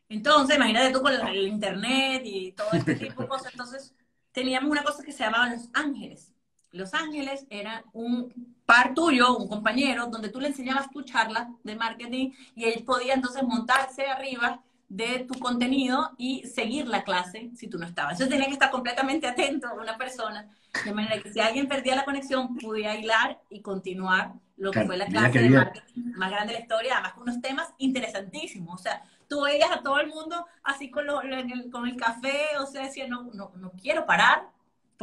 Entonces, imagínate tú con el internet y todo este tipo de cosas. Entonces, teníamos una cosa que se llamaba Los Ángeles. Los Ángeles era un par tuyo, un compañero, donde tú le enseñabas tu charla de marketing y él podía entonces montarse arriba de tu contenido y seguir la clase si tú no estabas. Entonces tenía que estar completamente atento a una persona, de manera que si alguien perdía la conexión, pudiera hilar y continuar lo que fue la clase de marketing más grande de la historia, además con unos temas interesantísimos. O sea, tú veías a todo el mundo así con, el, con el café, o sea, decía, no, no, no quiero parar,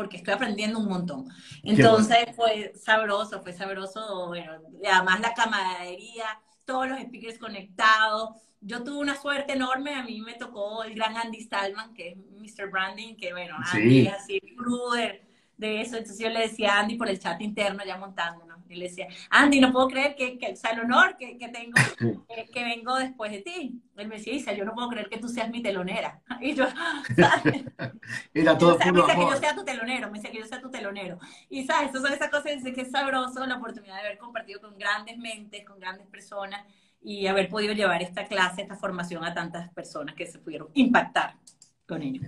porque estoy aprendiendo un montón. Entonces fue sabroso, fue sabroso, bueno, además la camaradería, todos los speakers conectados. Yo tuve una suerte enorme, a mí me tocó el gran Andy Stallman, que es Mr. Branding, que bueno, Andy es así, cruder de eso. Entonces yo le decía a Andy por el chat interno, ya montándonos, y le decía, Andy, no puedo creer que, que sea el honor que, que tengo, que, vengo después de ti. Él me decía, Isa, yo no puedo creer que tú seas mi telonera. Y yo, ¿sabes? Era todo Me dice que yo sea tu telonero, me dice que yo sea tu telonero. Y sabes, eso son esas cosas, que es sabroso la oportunidad de haber compartido con grandes mentes, con grandes personas y haber podido llevar esta clase, esta formación a tantas personas que se pudieron impactar.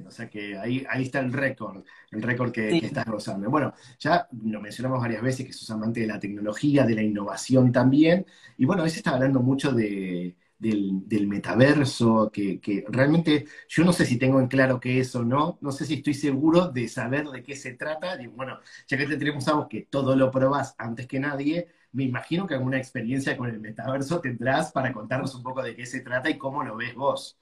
O sea que ahí, ahí está el récord, el récord que, estás gozando. Bueno, ya lo mencionamos varias veces que sos amante de la tecnología, de la innovación también. Y bueno, a veces está hablando mucho de, del, metaverso, que, que, realmente yo no sé si tengo en claro qué es o no, no sé si estoy seguro de saber de qué se trata. Y bueno, ya que te tenemos algo que todo lo probás antes que nadie, me imagino que alguna experiencia con el metaverso tendrás para contarnos un poco de qué se trata y cómo lo ves vos.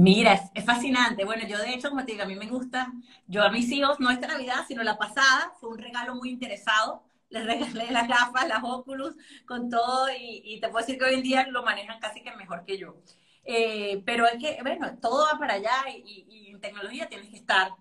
Mira, es, fascinante. Bueno, yo de hecho, como te digo, a mí me gusta, yo a mis hijos, no esta Navidad, sino la pasada, fue un regalo muy interesado. Les regalé las gafas, las Oculus, con todo, y, te puedo decir que hoy en día lo manejan casi que mejor que yo. Eh, pero es que, bueno, todo va para allá y, en tecnología tienes que estar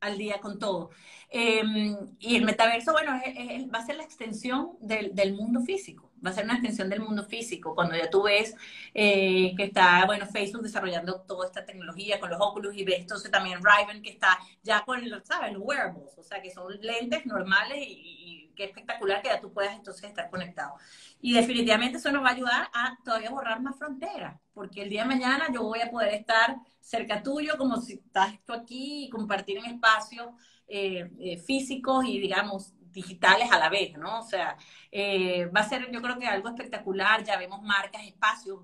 al día con todo. Em, y el metaverso, bueno, va a ser la extensión del mundo físico va a ser una extensión del mundo físico. Cuando ya tú ves eh, que está, bueno, Facebook desarrollando toda esta tecnología con los Oculus y ves entonces también Riven que está ya con, ¿sabes? Los wearables, o sea, que son lentes normales y, qué espectacular que ya tú puedas entonces estar conectado. Y definitivamente eso nos va a ayudar a todavía borrar más fronteras, porque el día de mañana yo voy a poder estar cerca tuyo como si estás tú aquí y compartir en espacios eh, eh, físicos y digamos digitales a la vez, ¿no? O sea, eh, va a ser yo creo que algo espectacular, ya vemos marcas, espacios,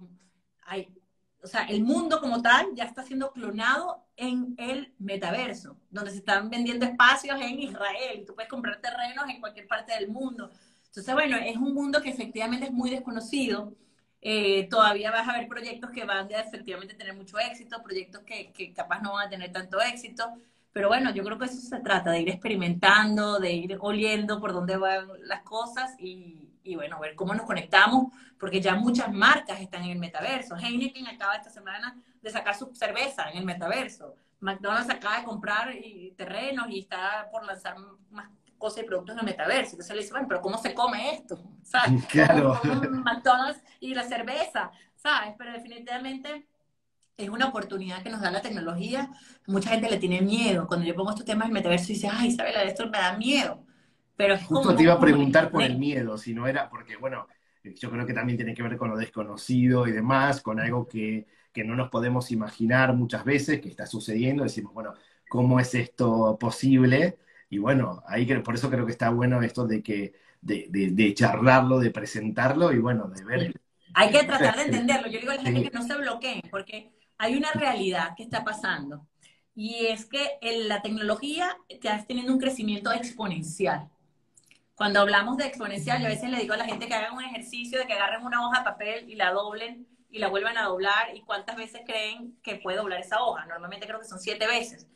hay, o sea, el mundo como tal ya está siendo clonado en el metaverso, donde se están vendiendo espacios en Israel, tú puedes comprar terrenos en cualquier parte del mundo. Entonces, bueno, es un mundo que efectivamente es muy desconocido. Eh, todavía vas a ver proyectos que van a efectivamente tener mucho éxito, proyectos que, que capaz no van a tener tanto éxito, pero bueno, yo creo que eso se trata, de ir experimentando, de ir oliendo por dónde van las cosas y, y bueno, ver cómo nos conectamos, porque ya muchas marcas están en el metaverso. Heineken acaba esta semana de sacar su cerveza en el metaverso. McDonald's acaba de comprar terrenos y está por lanzar más cosas y productos en el metaverso. Entonces le dice, bueno, pero ¿cómo se come esto? ¿Sabes? Claro. McDonald's y la cerveza, ¿sabes? Pero definitivamente es una oportunidad que nos da la tecnología. Mucha gente le tiene miedo. Cuando yo pongo estos temas del metaverso, dice, ay, Isabela, esto me da miedo. Pero Justo te iba a preguntar por el miedo, si no era, porque bueno, yo creo que también tiene que ver con lo desconocido y demás, con algo que, que no nos podemos imaginar muchas veces que está sucediendo. Decimos, bueno, ¿cómo es esto posible? Y bueno, ahí por eso creo que está bueno esto de que de, de, charlarlo, de presentarlo y bueno, de ver. Hay que tratar de entenderlo. Yo digo a la gente que no se bloqueen, porque hay una realidad que está pasando y es que la tecnología está teniendo un crecimiento exponencial. Cuando hablamos de exponencial, yo a veces le digo a la gente que hagan un ejercicio de que agarren una hoja de papel y la doblen y la vuelvan a doblar y cuántas veces creen que puede doblar esa hoja. Normalmente creo que son siete veces.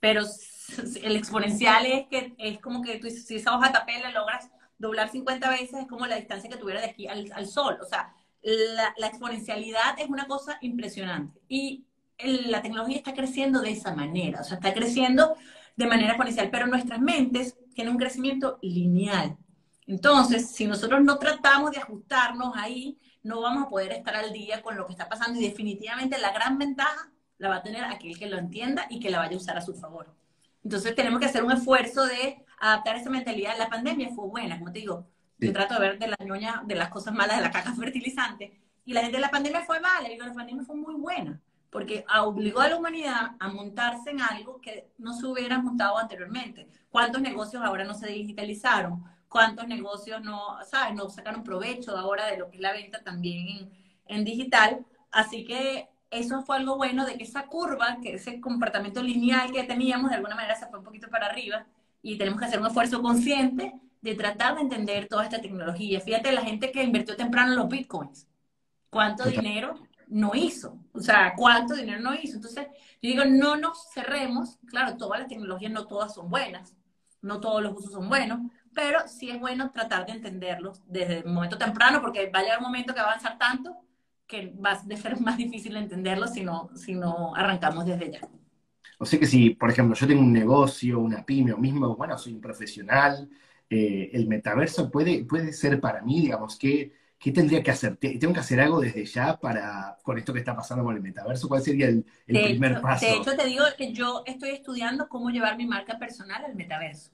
Pero el exponencial es que es como que tú, si esa hoja de papel la logras doblar 50 veces, es como la distancia que tuviera de aquí al sol. O sea, la, exponencialidad es una cosa impresionante. Y la tecnología está creciendo de esa manera, o sea, está creciendo de manera exponencial, pero nuestras mentes tienen un crecimiento lineal. Entonces, si nosotros no tratamos de ajustarnos ahí, no vamos a poder estar al día con lo que está pasando y definitivamente la gran ventaja la va a tener aquel que lo entienda y que la vaya a usar a su favor. Entonces, tenemos que hacer un esfuerzo de adaptar esa mentalidad. La pandemia fue buena, como te digo, yo trato de ver de la ñoña, de las cosas malas de la caja fertilizante. Y la gente de la pandemia fue mala, y la pandemia fue muy buena, porque obligó a la humanidad a montarse en algo que no se hubiera montado anteriormente. ¿Cuántos negocios ahora no se digitalizaron? ¿Cuántos negocios no, sabes, no sacaron provecho ahora de lo que es la venta también en, en digital? Así que eso fue algo bueno de que esa curva, que ese comportamiento lineal que teníamos, de alguna manera se fue un poquito para arriba y tenemos que hacer un esfuerzo consciente de tratar de entender toda esta tecnología. Fíjate, la gente que invirtió temprano en los bitcoins, ¿cuánto dinero no hizo? O sea, ¿cuánto dinero no hizo? Entonces, yo digo, no nos cerremos. Claro, todas las tecnologías no todas son buenas, no todos los usos son buenos, pero sí es bueno tratar de entenderlos desde el momento temprano, porque va a llegar un momento que va a avanzar tanto que va a ser más difícil entenderlo si no, si no arrancamos desde ya. O sea que si, por ejemplo, yo tengo un negocio, una pyme o mismo, bueno, soy un profesional, eh, el metaverso puede, puede ser para mí, digamos, ¿qué, ¿qué tendría que hacer? ¿Tengo que hacer algo desde ya para, con esto que está pasando con el metaverso? ¿Cuál sería el, primer paso? De hecho, te digo que yo estoy estudiando cómo llevar mi marca personal al metaverso,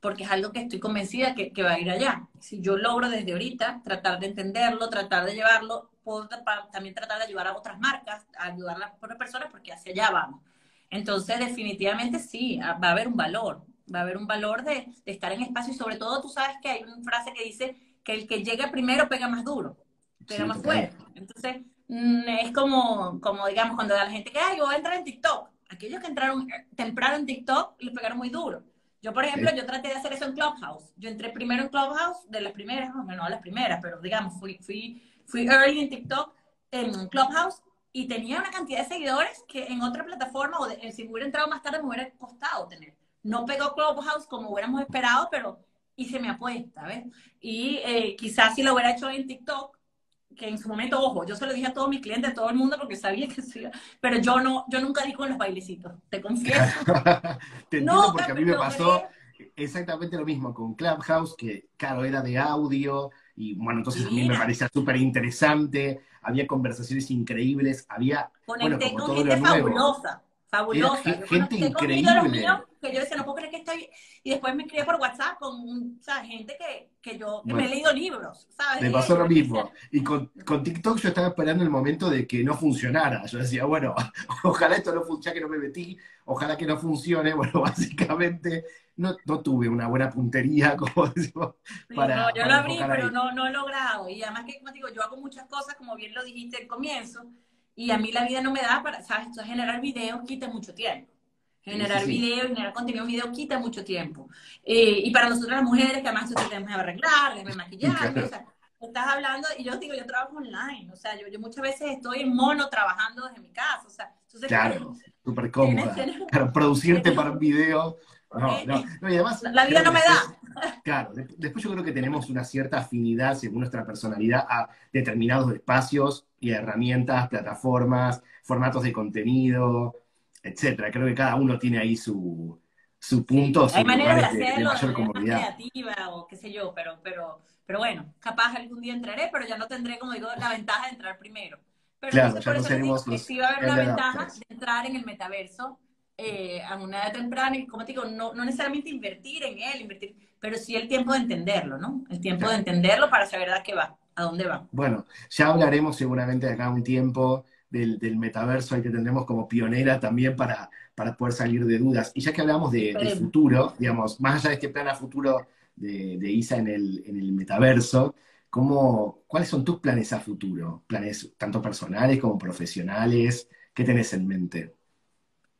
porque es algo que estoy convencida que, que va a ir allá. Si yo logro desde ahorita tratar de entenderlo, tratar de llevarlo, puedo también tratar de ayudar a otras marcas, a ayudar a las otras personas, porque hacia allá vamos. Entonces, definitivamente sí, va a haber un valor va a haber un valor de, estar en espacio y sobre todo tú sabes que hay una frase que dice que el que llega primero pega más duro, pega más fuerte. Entonces, mm, es como, como digamos, cuando la gente que, ay, yo voy a entrar en TikTok. Aquellos que entraron temprano en TikTok le pegaron muy duro. Yo, por ejemplo, yo traté de hacer eso en Clubhouse. Yo entré primero en Clubhouse, de las primeras, no, no las primeras, pero digamos, fui, fui, fui early en TikTok, en Clubhouse, y tenía una cantidad de seguidores que en otra plataforma, o si hubiera entrado más tarde, me hubiera costado tener. No pegó Clubhouse como hubiéramos esperado, pero hice mi apuesta, ¿ves? Y eh, quizás si lo hubiera hecho en TikTok, que en su momento, ojo, yo se lo dije a todos mis clientes, a todo el mundo, porque sabía que sí, pero yo no, yo nunca di con los bailecitos, te confieso. te entiendo porque a mí me pasó exactamente lo mismo con Clubhouse, que claro, era de audio, Y bueno, entonces a mí me parecía súper interesante, había conversaciones increíbles, había... Conecté con gente fabulosa, fabulosa. gente increíble que yo decía, no puedo creer que estoy... Y después me escribí por WhatsApp con o sea, gente que, que yo que me he leído libros, ¿sabes? Me pasó lo mismo. Y con, con, TikTok yo estaba esperando el momento de que no funcionara. Yo decía, bueno, ojalá esto no funcione, que no me metí, ojalá que no funcione. Bueno, básicamente no, no tuve una buena puntería, como decimos, para, no, yo lo abrí, pero no, no he logrado. Y además que, como digo, yo hago muchas cosas, como bien lo dijiste al comienzo, y a mí la vida no me da para, ¿sabes? Entonces generar videos quita mucho tiempo. Generar video, generar contenido en video quita mucho tiempo. Eh, y para nosotras las mujeres, que además nosotros tenemos que arreglar, que maquillar, o sea, estás hablando, y yo digo, yo trabajo online, o sea, yo, yo muchas veces estoy en mono trabajando desde mi casa, o sea, entonces, claro, súper cómoda. Claro, producirte para un video. No, no, no, y además, la vida no me da. Claro, después yo creo que tenemos una cierta afinidad según nuestra personalidad a determinados espacios y herramientas, plataformas, formatos de contenido, etcétera. Creo que cada uno tiene ahí su, su punto, Hay maneras de hacerlo, de, mayor creativa o qué sé yo, pero, pero, pero bueno, capaz algún día entraré, pero ya no tendré, como digo, la ventaja de entrar primero. Pero claro, ya por no eso que sí va a haber una ventaja de entrar en el metaverso eh, a una edad temprana y, como te digo, no, no necesariamente invertir en él, invertir, pero sí el tiempo de entenderlo, ¿no? El tiempo de entenderlo para saber a qué va, a dónde va. Bueno, ya hablaremos seguramente de acá un tiempo del, metaverso ahí que tendremos como pionera también para, para poder salir de dudas. Y ya que hablamos de, futuro, digamos, más allá de este plan a futuro de, ISA en el, en el metaverso, ¿cómo, ¿cuáles son tus planes a futuro? ¿Planes tanto personales como profesionales? ¿Qué tenés en mente?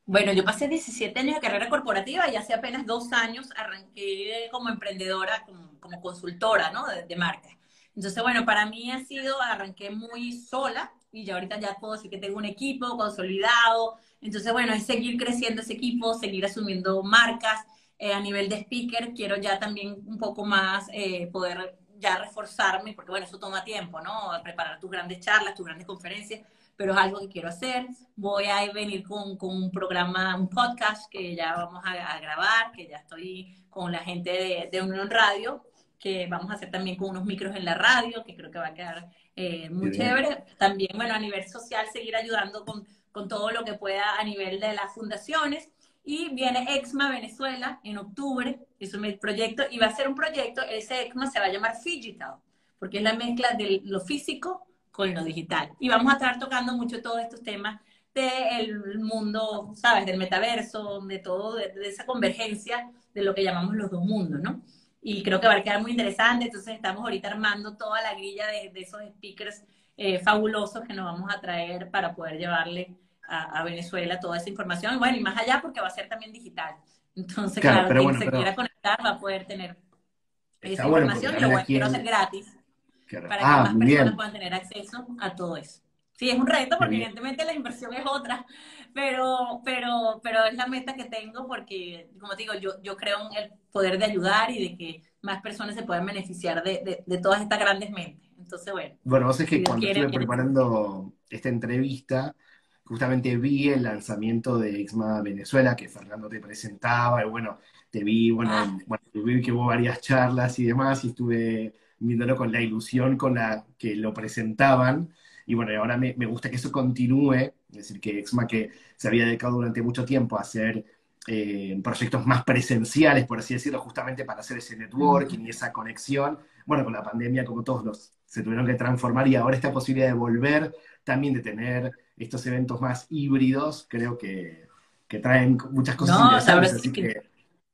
Bueno, yo pasé 17 años de carrera corporativa y hace apenas dos años arranqué como emprendedora, como, consultora, ¿no? De, de marcas. Entonces, bueno, para mí ha sido, arranqué muy sola, y ya ahorita ya puedo decir que tengo un equipo consolidado. Entonces, bueno, es seguir creciendo ese equipo, seguir asumiendo marcas. Eh, a nivel de speaker, quiero ya también un poco más eh, poder ya reforzarme, porque bueno, eso toma tiempo, ¿no? Preparar tus grandes charlas, tus grandes conferencias, pero es algo que quiero hacer. Voy a venir con, con un programa, un podcast que ya vamos a, grabar, que ya estoy con la gente de, de Unión Radio, que vamos a hacer también con unos micros en la radio, que creo que va a quedar eh, muy chévere. También, bueno, a nivel social, seguir ayudando con, con, todo lo que pueda a nivel de las fundaciones. Y viene EXMA Venezuela en octubre, es un proyecto, y va a ser un proyecto, ese EXMA se va a llamar Digital, porque es la mezcla de lo físico con lo digital. Y vamos a estar tocando mucho todos estos temas del mundo, ¿sabes? Del metaverso, de todo, de, de esa convergencia de lo que llamamos los dos mundos, ¿no? Y creo que va a quedar muy interesante. Entonces estamos ahorita armando toda la grilla de, esos speakers eh, fabulosos que nos vamos a traer para poder llevarle a, Venezuela toda esa información. Bueno, y más allá porque va a ser también digital. Entonces, claro, quien se quiera conectar va a poder tener esa información y lo bueno, quiero hacer gratis para que ah, más personas puedan tener acceso a todo eso. Sí, es un reto porque evidentemente la inversión es otra, pero, pero, pero es la meta que tengo porque, como te digo, yo, yo creo en el poder de ayudar y de que más personas se puedan beneficiar de, de, todas estas grandes mentes. Entonces, bueno. Bueno, vos es que cuando estuve preparando esta entrevista, justamente vi el lanzamiento de Exma Venezuela, que Fernando te presentaba, y bueno, te vi, bueno, ah. bueno, vi que hubo varias charlas y demás, y estuve viéndolo con la ilusión con la que lo presentaban. Y bueno, ahora me, gusta que eso continúe, es decir, que Exma que se había dedicado durante mucho tiempo a hacer eh, proyectos más presenciales, por así decirlo, justamente para hacer ese networking y esa conexión. Bueno, con la pandemia, como todos los se tuvieron que transformar y ahora esta posibilidad de volver, también de tener estos eventos más híbridos, creo que, que traen muchas cosas interesantes, así que,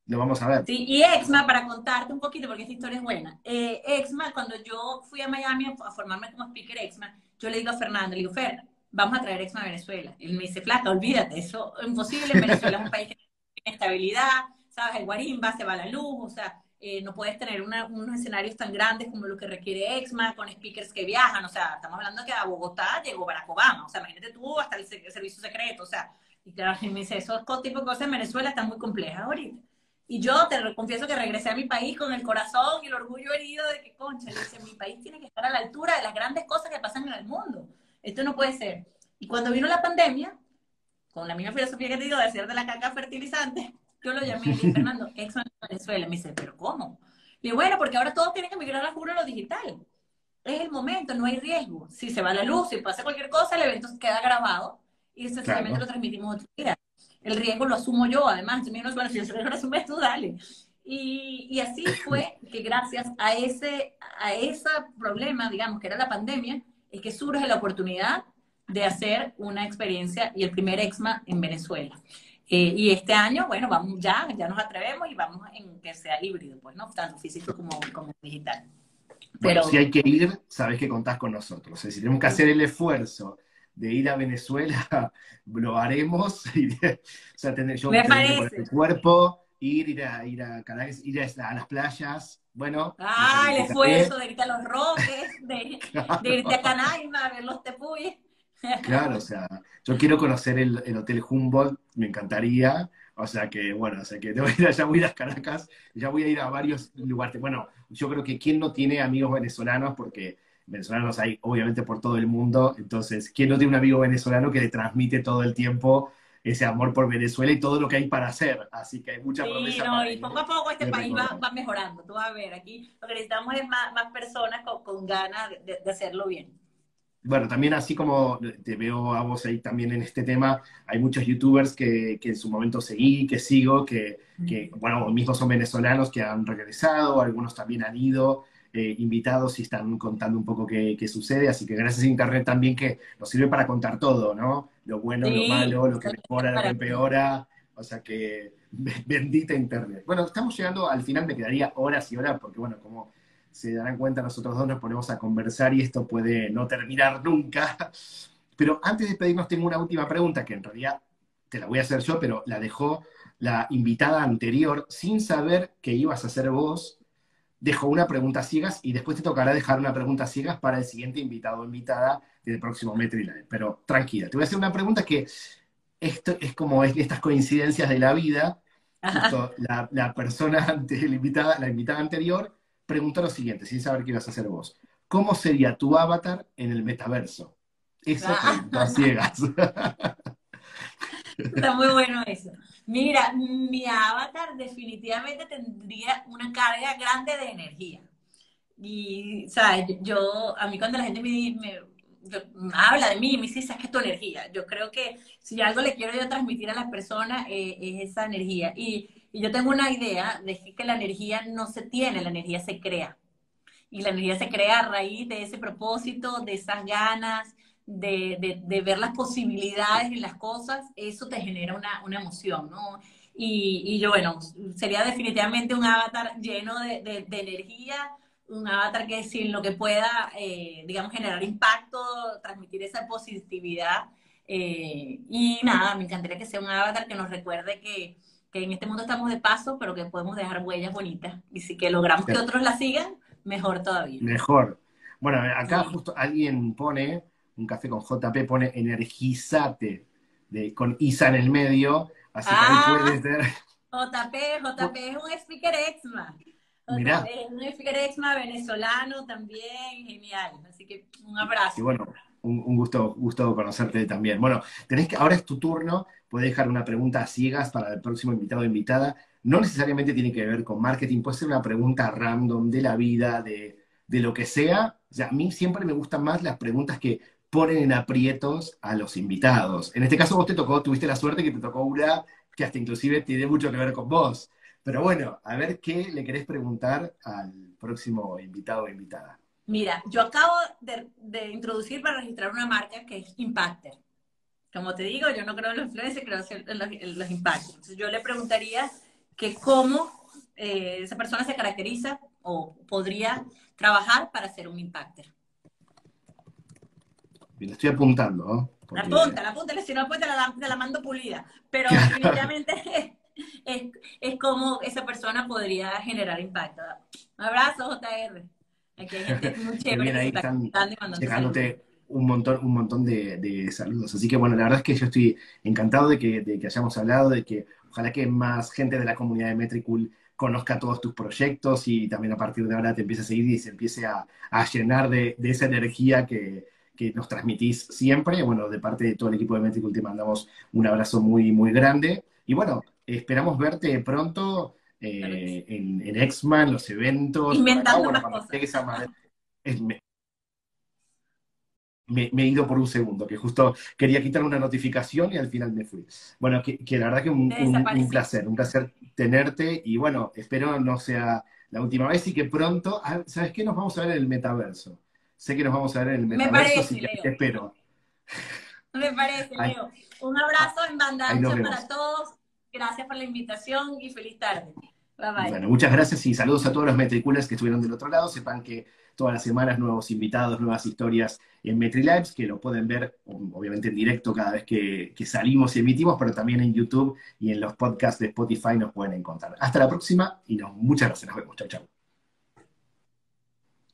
lo vamos a ver. Sí, y Exma, para contarte un poquito, porque esta historia es buena. Eh, Exma, cuando yo fui a Miami a formarme como speaker Exma, yo le digo a Fernando, le digo, Fer, vamos a traer Exma a Venezuela. Él me dice, flaca, olvídate, eso es imposible, Venezuela es un país que tiene estabilidad, ¿sabes? El guarimba, se va la luz, o sea, eh, no puedes tener unos escenarios tan grandes como lo que requiere Exma, con speakers que viajan, o sea, estamos hablando que a Bogotá llegó Barack Obama, o sea, imagínate tú hasta el, servicio secreto, o sea, y claro, me dice, esos tipos de cosas en Venezuela están muy complejas ahorita. Y yo te confieso que regresé a mi país con el corazón y el orgullo herido de que, concha, le dice, mi país tiene que estar a la altura de las grandes cosas que pasan en el mundo. Esto no puede ser. Y cuando vino la pandemia, con la misma filosofía que te digo de hacer de la caca fertilizante, yo lo llamé y dije, Fernando, Exxon en Venezuela. Me dice, ¿pero cómo? Y bueno, porque ahora todos tienen que migrar a juro lo digital. es el momento, no hay riesgo. Si se va la luz, si pasa cualquier cosa, el evento queda grabado y sencillamente lo transmitimos otro día. El riesgo lo asumo yo, además, menos bueno, si el riesgo lo asumes tú, dale. Y, y, así fue que gracias a ese, a ese problema, digamos, que era la pandemia, es que surge la oportunidad de hacer una experiencia y el primer EXMA en Venezuela. Eh, y este año, bueno, vamos ya, ya nos atrevemos y vamos en que sea híbrido, pues, ¿no? Tanto físico como, como digital. Pero si hay que ir, sabes que contás con nosotros. si tenemos que hacer el esfuerzo de ir a Venezuela, lo haremos. o sea, tener, yo Me el cuerpo, ir, ir a, ir a Caracas, ir a, las playas. Bueno. Ah, el esfuerzo de irte a los roques, de, de irte a Canaima a ver los tepuyes. Claro, o sea, yo quiero conocer el, el, Hotel Humboldt, me encantaría. O sea que, bueno, o sea que ir, ya voy a ir a Caracas, ya voy a ir a varios lugares. Bueno, yo creo que quién no tiene amigos venezolanos, porque venezolanos hay obviamente por todo el mundo, entonces, ¿quién no tiene un amigo venezolano que le transmite todo el tiempo ese amor por Venezuela y todo lo que hay para hacer? Así que hay mucha sí, promesa. No, y poco a poco este país va, va, mejorando, tú vas a ver, aquí lo que necesitamos es más, más personas con, con ganas de, de hacerlo bien. Bueno, también así como te veo a vos ahí también en este tema, hay muchos youtubers que, que en su momento seguí, que sigo, que, que, bueno, mismos son venezolanos que han regresado, algunos también han ido eh, invitados y están contando un poco qué, qué, sucede, así que gracias a Internet también que nos sirve para contar todo, ¿no? Lo bueno, lo malo, lo que mejora, lo que empeora, o sea que bendita Internet. Bueno, estamos llegando al final, me quedaría horas y horas, porque bueno, como se darán cuenta, nosotros dos nos ponemos a conversar y esto puede no terminar nunca. Pero antes de despedirnos tengo una última pregunta que en realidad te la voy a hacer yo, pero la dejó la invitada anterior sin saber que ibas a hacer vos. Dejó una pregunta ciegas y después te tocará dejar una pregunta ciegas para el siguiente invitado o invitada del próximo MetriLive. Pero tranquila, te voy a hacer una pregunta que esto es como estas coincidencias de la vida. la, la, persona ante, la invitada, la invitada anterior pregunta lo siguiente, sin saber qué ibas a hacer vos. ¿Cómo sería tu avatar en el metaverso? Esa ah. pregunta ciegas. Está muy bueno eso. Mira, mi avatar definitivamente tendría una carga grande de energía. Y, ¿sabes? Yo, a mí cuando la gente me, habla de mí, me dice, es que es tu energía. Yo creo que si algo le quiero yo transmitir a las personas eh, es esa energía. Y y yo tengo una idea de que la energía no se tiene, la energía se crea. Y la energía se crea a raíz de ese propósito, de esas ganas, de, ver las posibilidades en las cosas, eso te genera una, emoción, ¿no? Y, yo, bueno, sería definitivamente un avatar lleno de, energía, un avatar que sin lo que pueda, eh, digamos, generar impacto, transmitir esa positividad. Eh, y nada, me encantaría que sea un avatar que nos recuerde que, en este mundo estamos de paso, pero que podemos dejar huellas bonitas. Y si que logramos que otros la sigan, mejor todavía. Mejor. Bueno, acá justo alguien pone, un café con JP pone energizate, de, con Isa en el medio, así que ahí ah, puede ser... JP, JP es un speaker exma. Mirá. Es un speaker exma venezolano también, genial. Así que un abrazo. Y bueno, un, gusto, gusto conocerte también. Bueno, tenés que, ahora es tu turno, puedes dejar una pregunta a ciegas para el próximo invitado o invitada. No necesariamente tiene que ver con marketing, puede ser una pregunta random de la vida, de, lo que sea. O sea, a mí siempre me gustan más las preguntas que ponen en aprietos a los invitados. En este caso vos te tocó, tuviste la suerte que te tocó una que hasta inclusive tiene mucho que ver con vos. Pero bueno, a ver qué le querés preguntar al próximo invitado o invitada. Mira, yo acabo de, introducir para registrar una marca que es Impacter. Como te digo, yo no creo en los influencers, creo en los, en los. Entonces yo le preguntaría que cómo eh, esa persona se caracteriza o podría trabajar para ser un impacter. Bien, estoy apuntando, ¿no? La punta, la punta, si no, te la, la mando pulida. Pero definitivamente es, es como esa persona podría generar impacto. Un abrazo, JR. Aquí hay gente muy chévere ahí están dejándote un montón, un montón de, saludos. Así que bueno, la verdad es que yo estoy encantado de que, de que hayamos hablado, de que ojalá que más gente de la comunidad de Metricool conozca todos tus proyectos y también a partir de ahora te empiece a seguir y se empiece a, llenar de, esa energía que, que, nos transmitís siempre. Bueno, de parte de todo el equipo de Metricool te mandamos un abrazo muy, muy grande. Y bueno, esperamos verte pronto eh, en, en X-Man, los eventos. Inventando más cosas. me, he ido por un segundo, que justo quería quitar una notificación y al final me fui. Bueno, que, la verdad que un, un, placer, un placer tenerte y bueno, espero no sea la última vez y que pronto, ah, ¿sabes qué? Nos vamos a ver en el metaverso. Sé que nos vamos a ver en el metaverso, me parece, así que te espero. Me parece, Leo. Un abrazo en banda para todos. Gracias por la invitación y feliz tarde. Bye bye. Bueno, muchas gracias y saludos a todos los metriculers que estuvieron del otro lado. Sepan que todas las semanas nuevos invitados, nuevas historias en MetriLabs, que lo pueden ver obviamente en directo cada vez que, que salimos y emitimos, pero también en YouTube y en los podcasts de Spotify nos pueden encontrar. Hasta la próxima y no, muchas gracias. Nos vemos. Chau, chau.